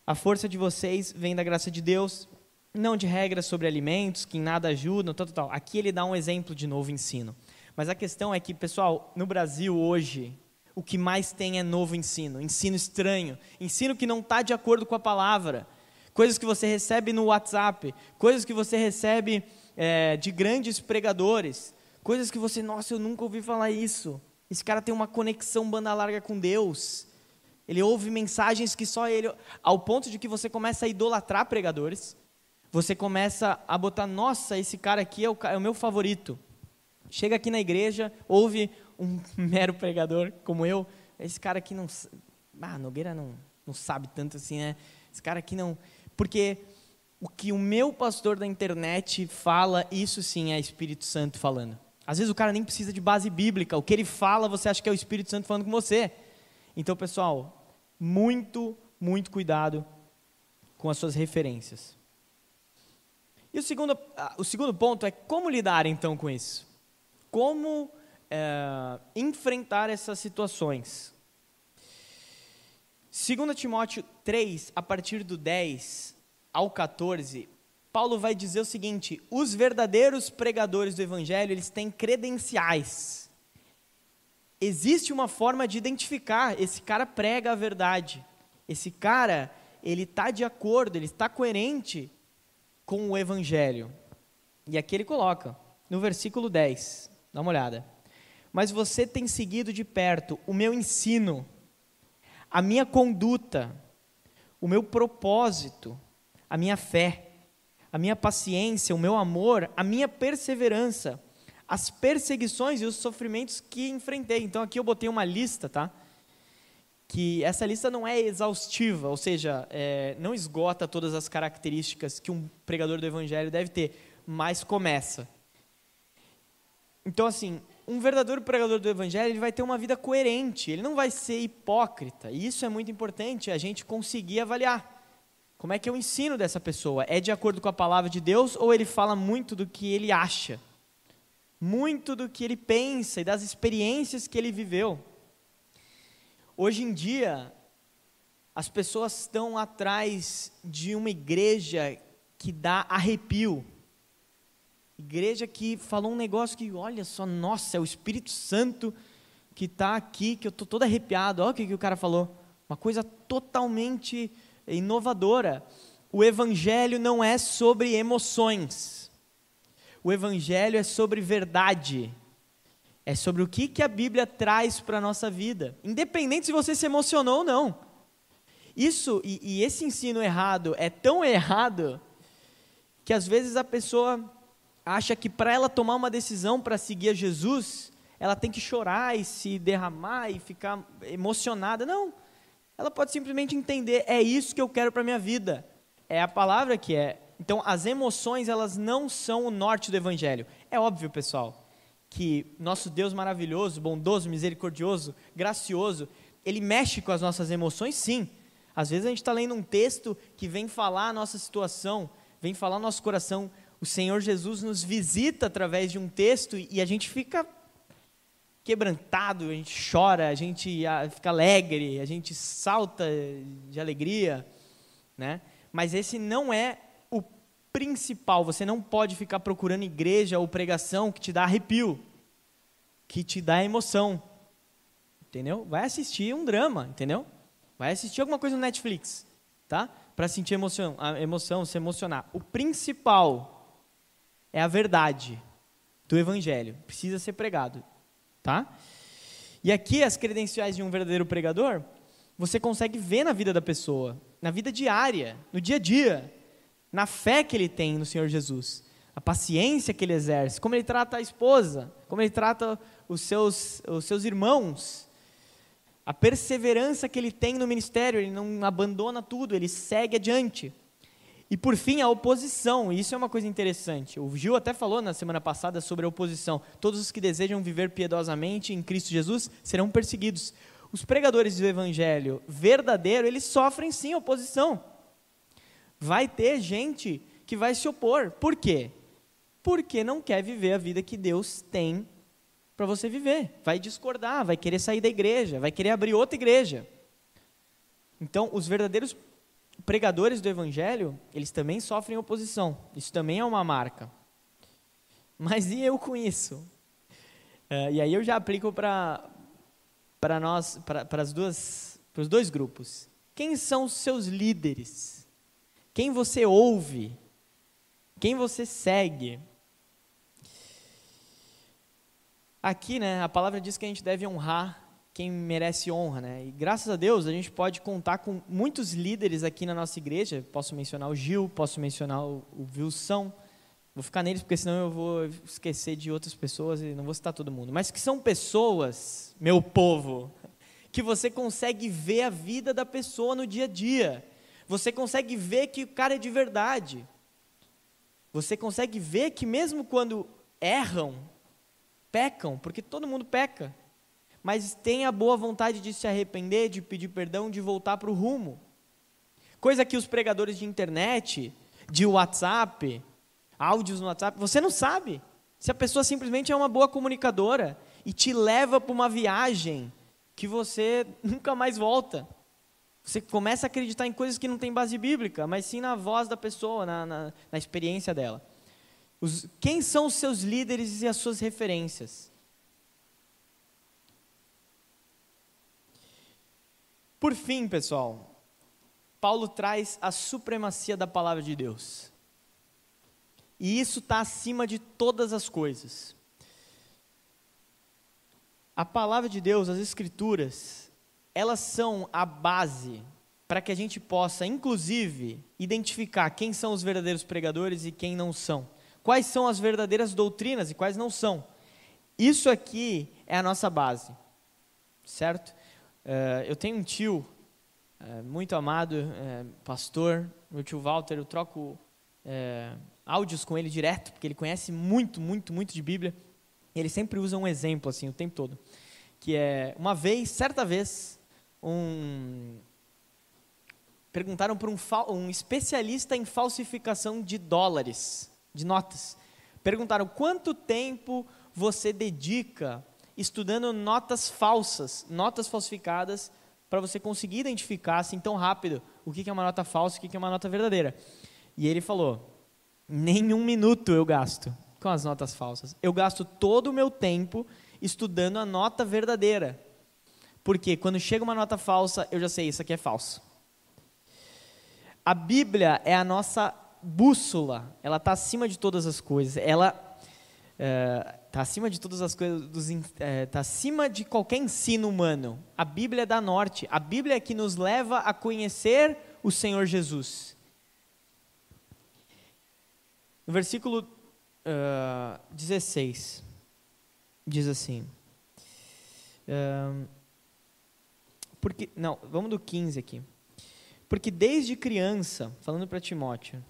A força de vocês vem da graça de Deus, não de regras sobre alimentos que em nada ajudam, tal, tal, tal. Aqui ele dá um exemplo de novo ensino. Mas a questão é que, pessoal, no Brasil hoje, o que mais tem é novo ensino, ensino estranho, ensino que não está de acordo com a palavra coisas que você recebe no WhatsApp, coisas que você recebe é, de grandes pregadores, coisas que você, nossa, eu nunca ouvi falar isso. Esse cara tem uma conexão banda larga com Deus. Ele ouve mensagens que só ele. Ao ponto de que você começa a idolatrar pregadores. Você começa a botar, nossa, esse cara aqui é o, é o meu favorito. Chega aqui na igreja, ouve um mero pregador como eu. Esse cara aqui não. Ah, Nogueira não, não sabe tanto assim, né? Esse cara aqui não. Porque o que o meu pastor da internet fala, isso sim é Espírito Santo falando. Às vezes o cara nem precisa de base bíblica, o que ele fala você acha que é o Espírito Santo falando com você. Então, pessoal, muito, muito cuidado com as suas referências. E o segundo, ah, o segundo ponto é como lidar então com isso? Como é, enfrentar essas situações? 2 Timóteo 3, a partir do 10 ao 14, Paulo vai dizer o seguinte: os verdadeiros pregadores do evangelho, eles têm credenciais. Existe uma forma de identificar, esse cara prega a verdade. Esse cara, ele está de acordo, ele está coerente com o evangelho. E aqui ele coloca, no versículo 10, dá uma olhada. Mas você tem seguido de perto o meu ensino, a minha conduta, o meu propósito, a minha fé, a minha paciência, o meu amor, a minha perseverança, as perseguições e os sofrimentos que enfrentei. Então aqui eu botei uma lista, tá? Que essa lista não é exaustiva, ou seja, é, não esgota todas as características que um pregador do evangelho deve ter, mas começa. Então, assim, um verdadeiro pregador do evangelho, ele vai ter uma vida coerente, ele não vai ser hipócrita. E isso é muito importante a gente conseguir avaliar. Como é que o ensino dessa pessoa? É de acordo com a palavra de Deus ou ele fala muito do que ele acha? Muito do que ele pensa e das experiências que ele viveu. Hoje em dia, as pessoas estão atrás de uma igreja que dá arrepio, Igreja que falou um negócio que, olha só, nossa, é o Espírito Santo que está aqui, que eu estou todo arrepiado. Olha o que, que o cara falou. Uma coisa totalmente inovadora. O Evangelho não é sobre emoções. O Evangelho é sobre verdade. É sobre o que, que a Bíblia traz para a nossa vida. Independente se você se emocionou ou não. Isso, e, e esse ensino errado é tão errado que às vezes a pessoa acha que para ela tomar uma decisão para seguir a Jesus, ela tem que chorar e se derramar e ficar emocionada. Não. Ela pode simplesmente entender, é isso que eu quero para minha vida. É a palavra que é. Então, as emoções, elas não são o norte do evangelho. É óbvio, pessoal, que nosso Deus maravilhoso, bondoso, misericordioso, gracioso, ele mexe com as nossas emoções, sim. Às vezes a gente está lendo um texto que vem falar a nossa situação, vem falar no nosso coração, o Senhor Jesus nos visita através de um texto e a gente fica quebrantado, a gente chora, a gente ah, fica alegre, a gente salta de alegria, né? Mas esse não é o principal. Você não pode ficar procurando igreja ou pregação que te dá arrepio, que te dá emoção, entendeu? Vai assistir um drama, entendeu? Vai assistir alguma coisa no Netflix, tá? Para sentir emoção, a emoção, se emocionar. O principal é a verdade do evangelho, precisa ser pregado, tá? E aqui as credenciais de um verdadeiro pregador, você consegue ver na vida da pessoa, na vida diária, no dia a dia, na fé que ele tem no Senhor Jesus, a paciência que ele exerce, como ele trata a esposa, como ele trata os seus, os seus irmãos, a perseverança que ele tem no ministério, ele não abandona tudo, ele segue adiante. E por fim, a oposição, isso é uma coisa interessante. O Gil até falou na semana passada sobre a oposição. Todos os que desejam viver piedosamente em Cristo Jesus serão perseguidos. Os pregadores do evangelho verdadeiro, eles sofrem sim oposição. Vai ter gente que que vai se opor. Por quê? Porque não quer viver a vida que Deus tem para você viver. Vai discordar, vai querer sair da igreja, vai querer abrir outra igreja. Então, os verdadeiros pregadores do evangelho, eles também sofrem oposição. Isso também é uma marca. Mas e eu com isso? Uh, e aí eu já aplico para para nós, para as duas, para os dois grupos. Quem são os seus líderes? Quem você ouve? Quem você segue? Aqui, né, a palavra diz que a gente deve honrar quem merece honra, né? E graças a Deus a gente pode contar com muitos líderes aqui na nossa igreja. Posso mencionar o Gil, posso mencionar o, Wilson. Vou ficar neles porque senão eu vou esquecer de outras pessoas e não vou citar todo mundo. Mas que são pessoas, meu povo, que você consegue ver a vida da pessoa no dia a dia. Você consegue ver que o cara é de verdade. Você consegue ver que mesmo quando erram, pecam, porque todo mundo peca mas tem a boa vontade de se arrepender, de pedir perdão, de voltar para o rumo. Coisa que os pregadores de internet, de WhatsApp, áudios no WhatsApp, você não sabe. Se a pessoa simplesmente é uma boa comunicadora e te leva para uma viagem que você nunca mais volta. Você começa a acreditar em coisas que não têm base bíblica, mas sim na voz da pessoa, na, na, na experiência dela. Os, quem são os seus líderes e as suas referências? Por fim, pessoal, Paulo traz a supremacia da palavra de Deus. E isso está acima de todas as coisas. A palavra de Deus, as Escrituras, elas são a base para que a gente possa, inclusive, identificar quem são os verdadeiros pregadores e quem não são. Quais são as verdadeiras doutrinas e quais não são. Isso aqui é a nossa base, certo? Uh, eu tenho um tio uh, muito amado, uh, pastor, meu tio Walter, eu troco áudios com ele direto, porque ele conhece muito, muito, muito de Bíblia. E ele sempre usa um exemplo assim o tempo todo, que é uma vez, certa vez, um perguntaram para um, um especialista em falsificação de dólares, de notas. Perguntaram quanto tempo você dedica estudando notas falsas, notas falsificadas, para você conseguir identificar assim tão rápido o que é uma nota falsa e o que é uma nota verdadeira. E ele falou: nenhum minuto eu gasto com as notas falsas. Eu gasto todo o meu tempo estudando a nota verdadeira. Porque quando chega uma nota falsa, eu já sei, isso aqui é falso. A Bíblia é a nossa bússola, ela está acima de todas as coisas. Ela está acima de todas as coisas, está é, tá acima de qualquer ensino humano. A Bíblia é da norte, a Bíblia é que nos leva a conhecer o Senhor Jesus. No versículo uh, 16, diz assim. Uh, porque, não, vamos do 15 aqui. Porque desde criança, falando para Timóteo,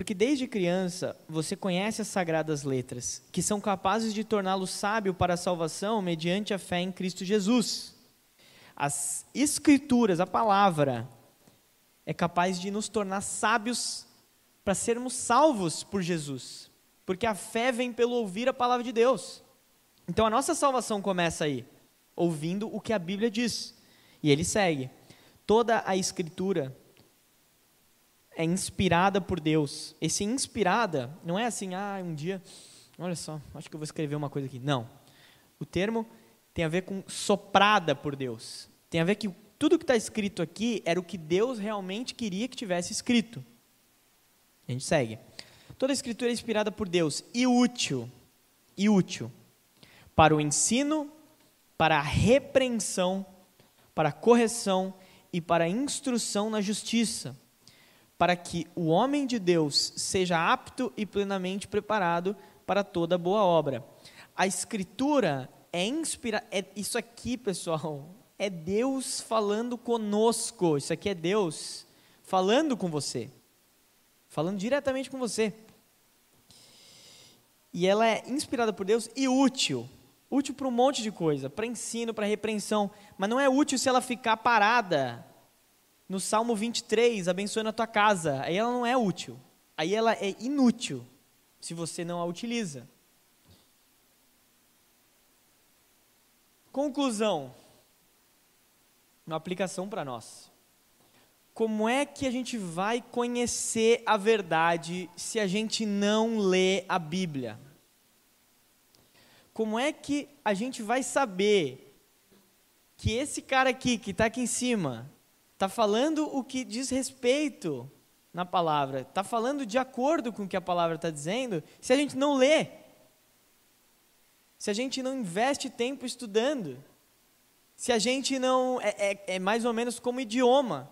porque desde criança você conhece as sagradas letras, que são capazes de torná-lo sábio para a salvação mediante a fé em Cristo Jesus. As escrituras, a palavra, é capaz de nos tornar sábios para sermos salvos por Jesus. Porque a fé vem pelo ouvir a palavra de Deus. Então a nossa salvação começa aí, ouvindo o que a Bíblia diz. E ele segue. Toda a escritura é inspirada por Deus. Esse inspirada não é assim, ah, um dia, olha só, acho que eu vou escrever uma coisa aqui. Não. O termo tem a ver com soprada por Deus. Tem a ver que tudo que está escrito aqui era o que Deus realmente queria que tivesse escrito. A gente segue. Toda a escritura é inspirada por Deus e útil, e útil para o ensino, para a repreensão, para a correção e para a instrução na justiça para que o homem de Deus seja apto e plenamente preparado para toda boa obra. A escritura é inspirada. É, isso aqui, pessoal, é Deus falando conosco. Isso aqui é Deus falando com você. Falando diretamente com você. E ela é inspirada por Deus e útil. Útil para um monte de coisa, para ensino, para repreensão. Mas não é útil se ela ficar parada no Salmo 23, abençoando a tua casa, aí ela não é útil. aí ela é inútil se você não a utiliza. Conclusão. Uma aplicação para nós. Como é que a gente vai conhecer a verdade se a gente não lê a Bíblia? Como é que a gente vai saber que esse cara aqui, que está aqui em cima, está falando o que diz respeito na palavra, está falando de acordo com o que a palavra está dizendo, se a gente não lê? Se a gente não investe tempo estudando? Se a gente não. É, é, é mais ou menos como idioma.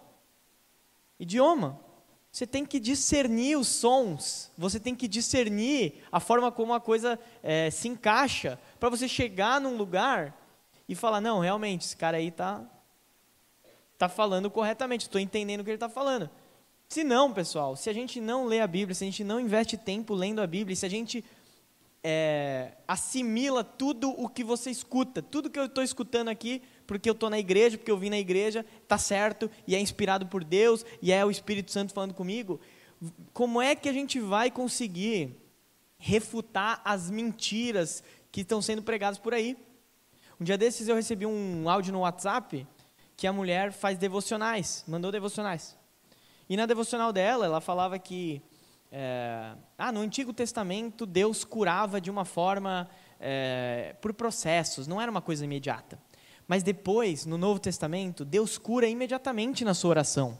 Idioma. Você tem que discernir os sons, você tem que discernir a forma como a coisa é, se encaixa, para você chegar num lugar e falar: não, realmente, esse cara aí está tá falando corretamente, estou entendendo o que ele está falando. Se não, pessoal, se a gente não lê a Bíblia, se a gente não investe tempo lendo a Bíblia, se a gente é, assimila tudo o que você escuta, tudo que eu estou escutando aqui, porque eu estou na igreja, porque eu vim na igreja, está certo, e é inspirado por Deus, e é o Espírito Santo falando comigo, como é que a gente vai conseguir refutar as mentiras que estão sendo pregadas por aí? Um dia desses eu recebi um áudio no WhatsApp que a mulher faz devocionais, mandou devocionais. E na devocional dela, ela falava que é, ah, no Antigo Testamento Deus curava de uma forma é, por processos, não era uma coisa imediata. Mas depois, no Novo Testamento, Deus cura imediatamente na sua oração.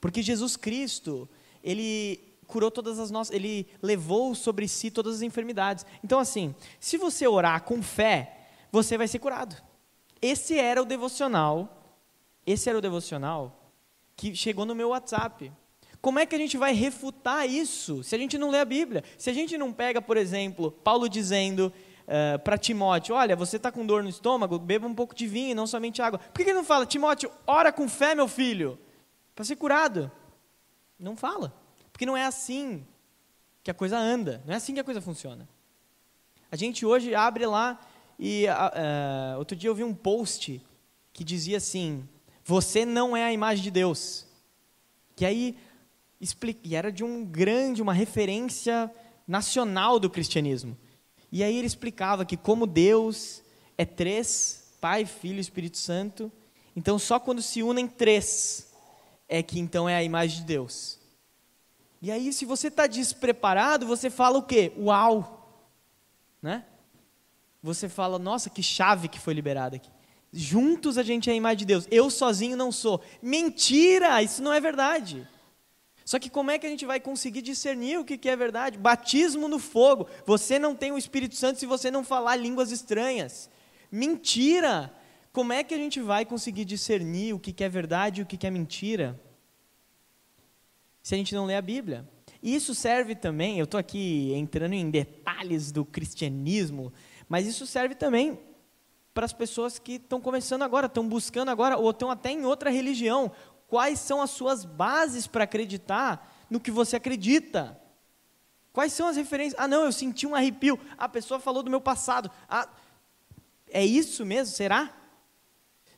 Porque Jesus Cristo, ele curou todas as nossas, ele levou sobre si todas as enfermidades. Então assim, se você orar com fé, você vai ser curado. Esse era o devocional, esse era o devocional que chegou no meu WhatsApp. Como é que a gente vai refutar isso se a gente não lê a Bíblia? Se a gente não pega, por exemplo, Paulo dizendo uh, para Timóteo: Olha, você está com dor no estômago, beba um pouco de vinho, não somente água. Por que ele não fala, Timóteo, ora com fé, meu filho, para ser curado? Não fala. Porque não é assim que a coisa anda, não é assim que a coisa funciona. A gente hoje abre lá e uh, outro dia eu vi um post que dizia assim: Você não é a imagem de Deus. Que aí e era de um grande, uma referência nacional do cristianismo. E aí ele explicava que como Deus é três, Pai, Filho e Espírito Santo, então só quando se unem três é que então é a imagem de Deus. E aí se você está despreparado, você fala o quê? Uau! Né? Você fala, nossa, que chave que foi liberada aqui. Juntos a gente é a imagem de Deus. Eu sozinho não sou. Mentira! Isso não é verdade. Só que como é que a gente vai conseguir discernir o que é verdade? Batismo no fogo. Você não tem o Espírito Santo se você não falar línguas estranhas. Mentira! Como é que a gente vai conseguir discernir o que é verdade e o que é mentira? Se a gente não lê a Bíblia. E isso serve também, eu estou aqui entrando em detalhes do cristianismo, mas isso serve também para as pessoas que estão começando agora, estão buscando agora, ou estão até em outra religião, quais são as suas bases para acreditar no que você acredita. Quais são as referências? Ah, não, eu senti um arrepio. A pessoa falou do meu passado. Ah, é isso mesmo? Será?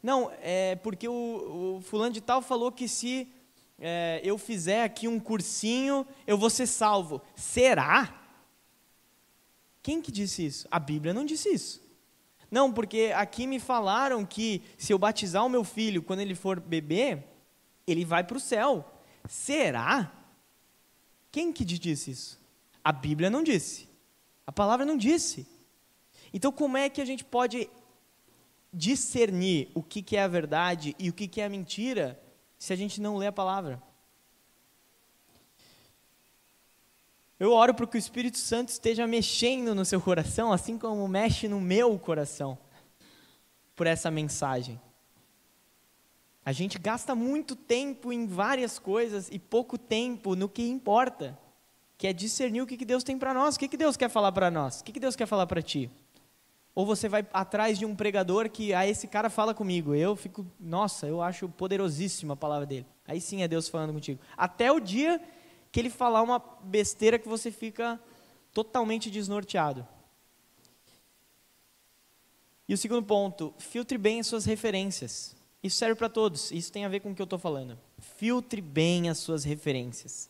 Não, é porque o, o fulano de tal falou que se é, eu fizer aqui um cursinho, eu vou ser salvo. Será? Quem que disse isso? A Bíblia não disse isso. Não, porque aqui me falaram que se eu batizar o meu filho quando ele for bebê, ele vai para o céu. Será? Quem que disse isso? A Bíblia não disse. A palavra não disse. Então, como é que a gente pode discernir o que, que é a verdade e o que, que é a mentira se a gente não lê a palavra? Eu oro para que o Espírito Santo esteja mexendo no seu coração, assim como mexe no meu coração, por essa mensagem. A gente gasta muito tempo em várias coisas e pouco tempo no que importa, que é discernir o que Deus tem para nós, o que Deus quer falar para nós, o que Deus quer falar para ti. Ou você vai atrás de um pregador que, ah, esse cara fala comigo. Eu fico, nossa, eu acho poderosíssima a palavra dele. Aí sim é Deus falando contigo. Até o dia que ele falar uma besteira que você fica totalmente desnorteado. E o segundo ponto, filtre bem as suas referências. Isso serve para todos, isso tem a ver com o que eu estou falando. Filtre bem as suas referências.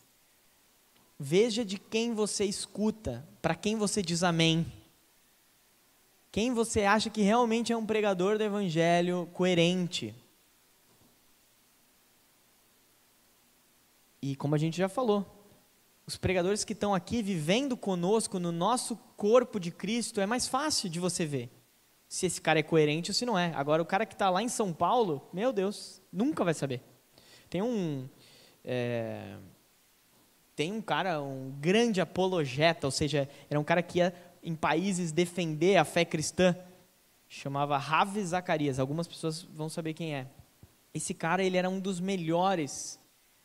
Veja de quem você escuta, para quem você diz amém. Quem você acha que realmente é um pregador do evangelho coerente. E como a gente já falou, os pregadores que estão aqui vivendo conosco no nosso corpo de Cristo, é mais fácil de você ver se esse cara é coerente ou se não é. Agora, o cara que está lá em São Paulo, meu Deus, nunca vai saber. Tem um. É, tem um cara, um grande apologeta, ou seja, era um cara que ia em países defender a fé cristã, chamava Ravi Zacarias. Algumas pessoas vão saber quem é. Esse cara, ele era um dos melhores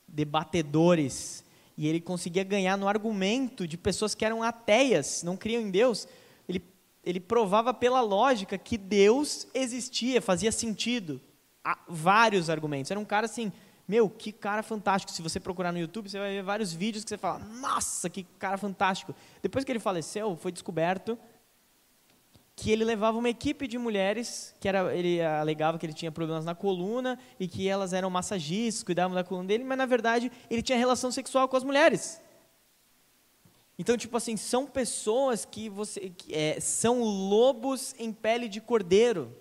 debatedores e ele conseguia ganhar no argumento de pessoas que eram ateias, não criam em Deus. Ele, ele provava pela lógica que Deus existia, fazia sentido. Há vários argumentos. Era um cara assim, meu, que cara fantástico. Se você procurar no YouTube, você vai ver vários vídeos que você fala, nossa, que cara fantástico. Depois que ele faleceu, foi descoberto que ele levava uma equipe de mulheres, que era, ele alegava que ele tinha problemas na coluna e que elas eram massagistas, cuidavam da coluna dele, mas na verdade ele tinha relação sexual com as mulheres. Então, tipo assim, são pessoas que você que, é, são lobos em pele de cordeiro.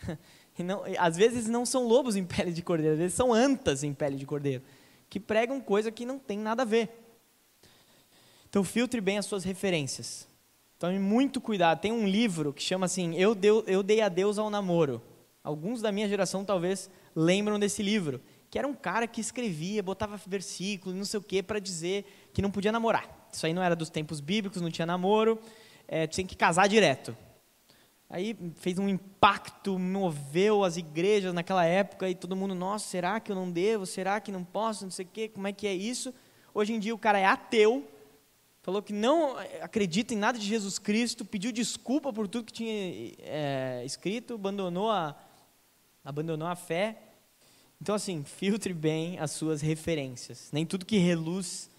E não, às vezes não são lobos em pele de cordeiro, às vezes são antas em pele de cordeiro, que pregam coisa que não tem nada a ver. Então, filtre bem as suas referências. Tome muito cuidado. Tem um livro que chama assim, Eu, Deu, Eu Dei a Deus ao Namoro. Alguns da minha geração talvez lembram desse livro. Que era um cara que escrevia, botava versículo, não sei o que, para dizer que não podia namorar. Isso aí não era dos tempos bíblicos, não tinha namoro, é, tinha que casar direto. Aí fez um impacto, moveu as igrejas naquela época e todo mundo, nossa, será que eu não devo? Será que não posso? Não sei o quê, como é que é isso? Hoje em dia o cara é ateu, falou que não acredita em nada de Jesus Cristo, pediu desculpa por tudo que tinha é, escrito, abandonou a, abandonou a fé. Então, assim, filtre bem as suas referências. Nem tudo que reluz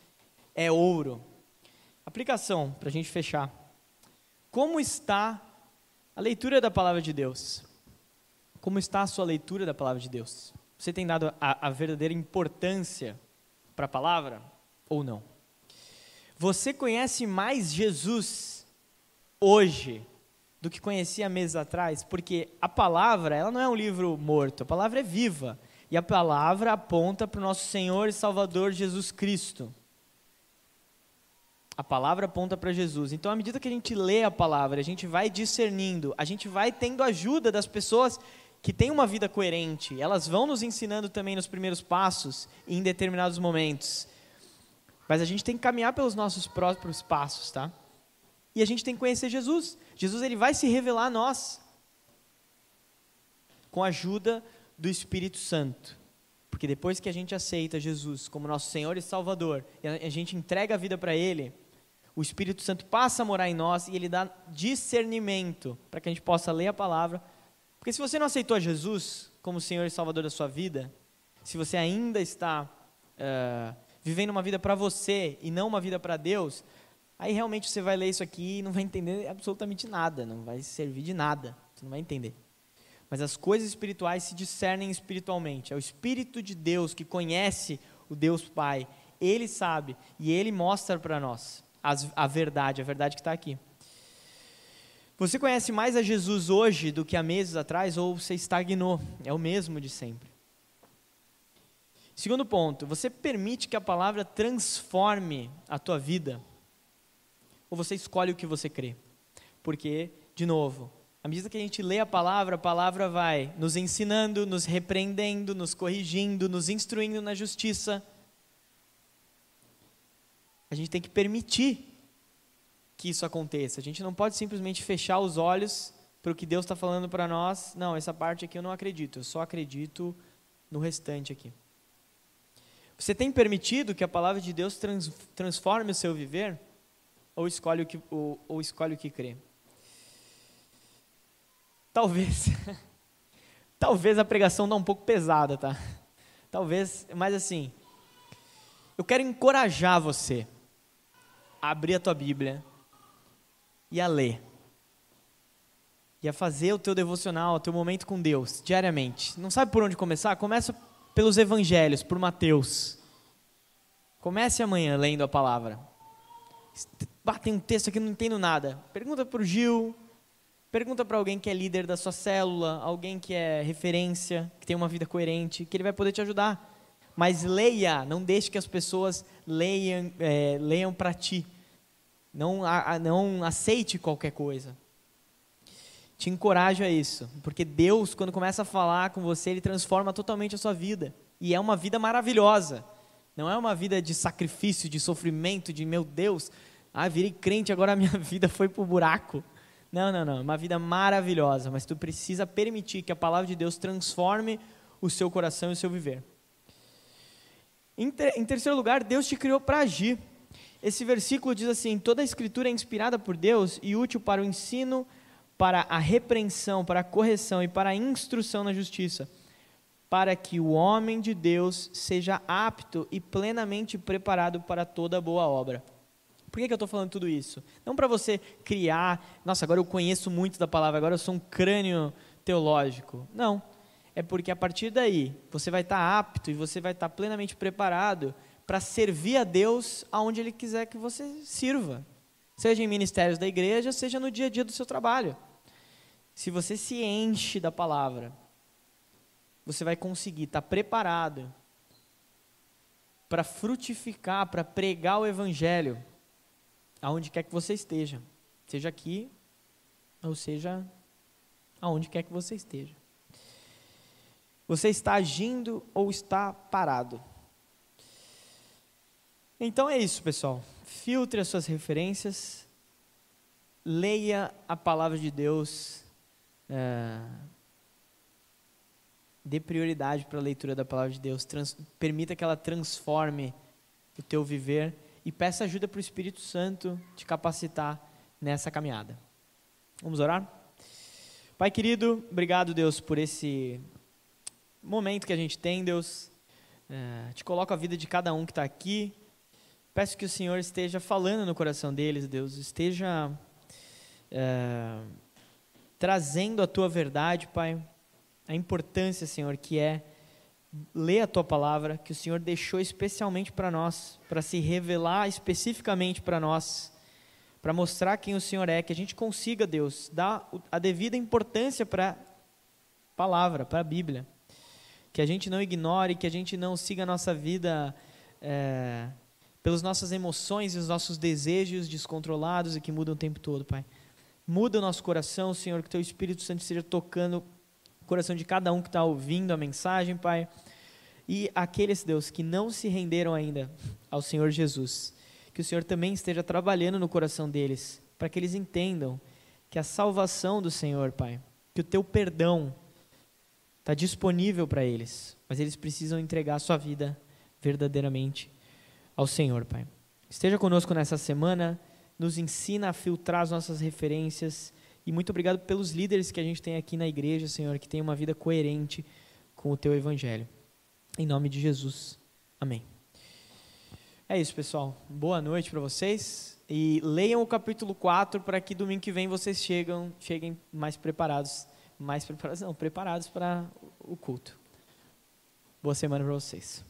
é ouro. Aplicação, para a gente fechar. Como está a leitura da palavra de Deus? Como está a sua leitura da palavra de Deus? Você tem dado a, a verdadeira importância para a palavra ou não? Você conhece mais Jesus hoje do que conhecia meses atrás? Porque a palavra, ela não é um livro morto, a palavra é viva. E a palavra aponta para o nosso Senhor e Salvador Jesus Cristo. A palavra aponta para Jesus. Então, à medida que a gente lê a palavra, a gente vai discernindo, a gente vai tendo ajuda das pessoas que têm uma vida coerente. Elas vão nos ensinando também nos primeiros passos em determinados momentos. Mas a gente tem que caminhar pelos nossos próprios passos, tá? E a gente tem que conhecer Jesus. Jesus ele vai se revelar a nós com a ajuda do Espírito Santo. Porque depois que a gente aceita Jesus como nosso Senhor e Salvador, e a gente entrega a vida para Ele, o Espírito Santo passa a morar em nós e Ele dá discernimento para que a gente possa ler a palavra. Porque se você não aceitou Jesus como Senhor e Salvador da sua vida, se você ainda está uh, vivendo uma vida para você e não uma vida para Deus, aí realmente você vai ler isso aqui e não vai entender absolutamente nada, não vai servir de nada, você não vai entender. Mas as coisas espirituais se discernem espiritualmente. É o Espírito de Deus que conhece o Deus Pai. Ele sabe e ele mostra para nós as, a verdade, a verdade que está aqui. Você conhece mais a Jesus hoje do que há meses atrás ou você estagnou? É o mesmo de sempre. Segundo ponto, você permite que a palavra transforme a tua vida? Ou você escolhe o que você crê? Porque, de novo, à medida que a gente lê a palavra, a palavra vai nos ensinando, nos repreendendo, nos corrigindo, nos instruindo na justiça. A gente tem que permitir que isso aconteça. A gente não pode simplesmente fechar os olhos para o que Deus está falando para nós. Não, essa parte aqui eu não acredito, eu só acredito no restante aqui. Você tem permitido que a palavra de Deus trans, transforme o seu viver? Ou escolhe o que, ou, ou escolhe o que crê? Talvez. talvez a pregação dá um pouco pesada, tá? Talvez, mas assim, eu quero encorajar você a abrir a tua Bíblia e a ler. E a fazer o teu devocional, o teu momento com Deus, diariamente. Não sabe por onde começar? Começa pelos evangelhos, por Mateus. Comece amanhã lendo a palavra. Ah, tem um texto aqui, não entendo nada. Pergunta para o Gil, pergunta para alguém que é líder da sua célula, alguém que é referência, que tem uma vida coerente, que ele vai poder te ajudar. Mas leia, não deixe que as pessoas leiam, é, leiam para ti. Não, a, não aceite qualquer coisa. Te encorajo a isso, porque Deus, quando começa a falar com você, Ele transforma totalmente a sua vida. E é uma vida maravilhosa. Não é uma vida de sacrifício, de sofrimento, de meu Deus, ah, virei crente, agora a minha vida foi para o buraco. Não, não, não. É uma vida maravilhosa, mas tu precisa permitir que a palavra de Deus transforme o seu coração e o seu viver. Em, ter, em terceiro lugar, Deus te criou para agir. Esse versículo diz assim: toda a escritura é inspirada por Deus e útil para o ensino, para a repreensão, para a correção e para a instrução na justiça para que o homem de Deus seja apto e plenamente preparado para toda boa obra. Por que, que eu estou falando tudo isso? Não para você criar, nossa, agora eu conheço muito da palavra, agora eu sou um crânio teológico. Não. É porque a partir daí você vai estar tá apto e você vai estar tá plenamente preparado para servir a Deus aonde Ele quiser que você sirva. Seja em ministérios da igreja, seja no dia a dia do seu trabalho. Se você se enche da palavra, você vai conseguir estar tá preparado para frutificar, para pregar o Evangelho, aonde quer que você esteja, seja aqui, ou seja, aonde quer que você esteja. Você está agindo ou está parado? Então é isso, pessoal. Filtre as suas referências, leia a palavra de Deus. É dê prioridade para a leitura da palavra de Deus, trans, permita que ela transforme o teu viver e peça ajuda para o Espírito Santo te capacitar nessa caminhada. Vamos orar? Pai querido, obrigado, Deus, por esse momento que a gente tem, Deus. É, te coloco a vida de cada um que está aqui. Peço que o Senhor esteja falando no coração deles, Deus, esteja é, trazendo a tua verdade, Pai a importância, Senhor, que é ler a tua palavra, que o Senhor deixou especialmente para nós, para se revelar especificamente para nós, para mostrar quem o Senhor é, que a gente consiga, Deus, dar a devida importância para a palavra, para a Bíblia. Que a gente não ignore, que a gente não siga a nossa vida é, pelas nossas emoções e os nossos desejos descontrolados e que mudam o tempo todo, Pai. Muda o nosso coração, Senhor, que o Teu Espírito Santo esteja tocando coração de cada um que está ouvindo a mensagem, Pai. E aqueles, Deus, que não se renderam ainda ao Senhor Jesus, que o Senhor também esteja trabalhando no coração deles, para que eles entendam que a salvação do Senhor, Pai, que o teu perdão está disponível para eles, mas eles precisam entregar a sua vida verdadeiramente ao Senhor, Pai. Esteja conosco nessa semana, nos ensina a filtrar as nossas referências e muito obrigado pelos líderes que a gente tem aqui na igreja, Senhor, que tem uma vida coerente com o teu evangelho. Em nome de Jesus. Amém. É isso, pessoal. Boa noite para vocês. E leiam o capítulo 4 para que domingo que vem vocês chegam, cheguem mais preparados. Mais preparados, não, preparados para o culto. Boa semana para vocês.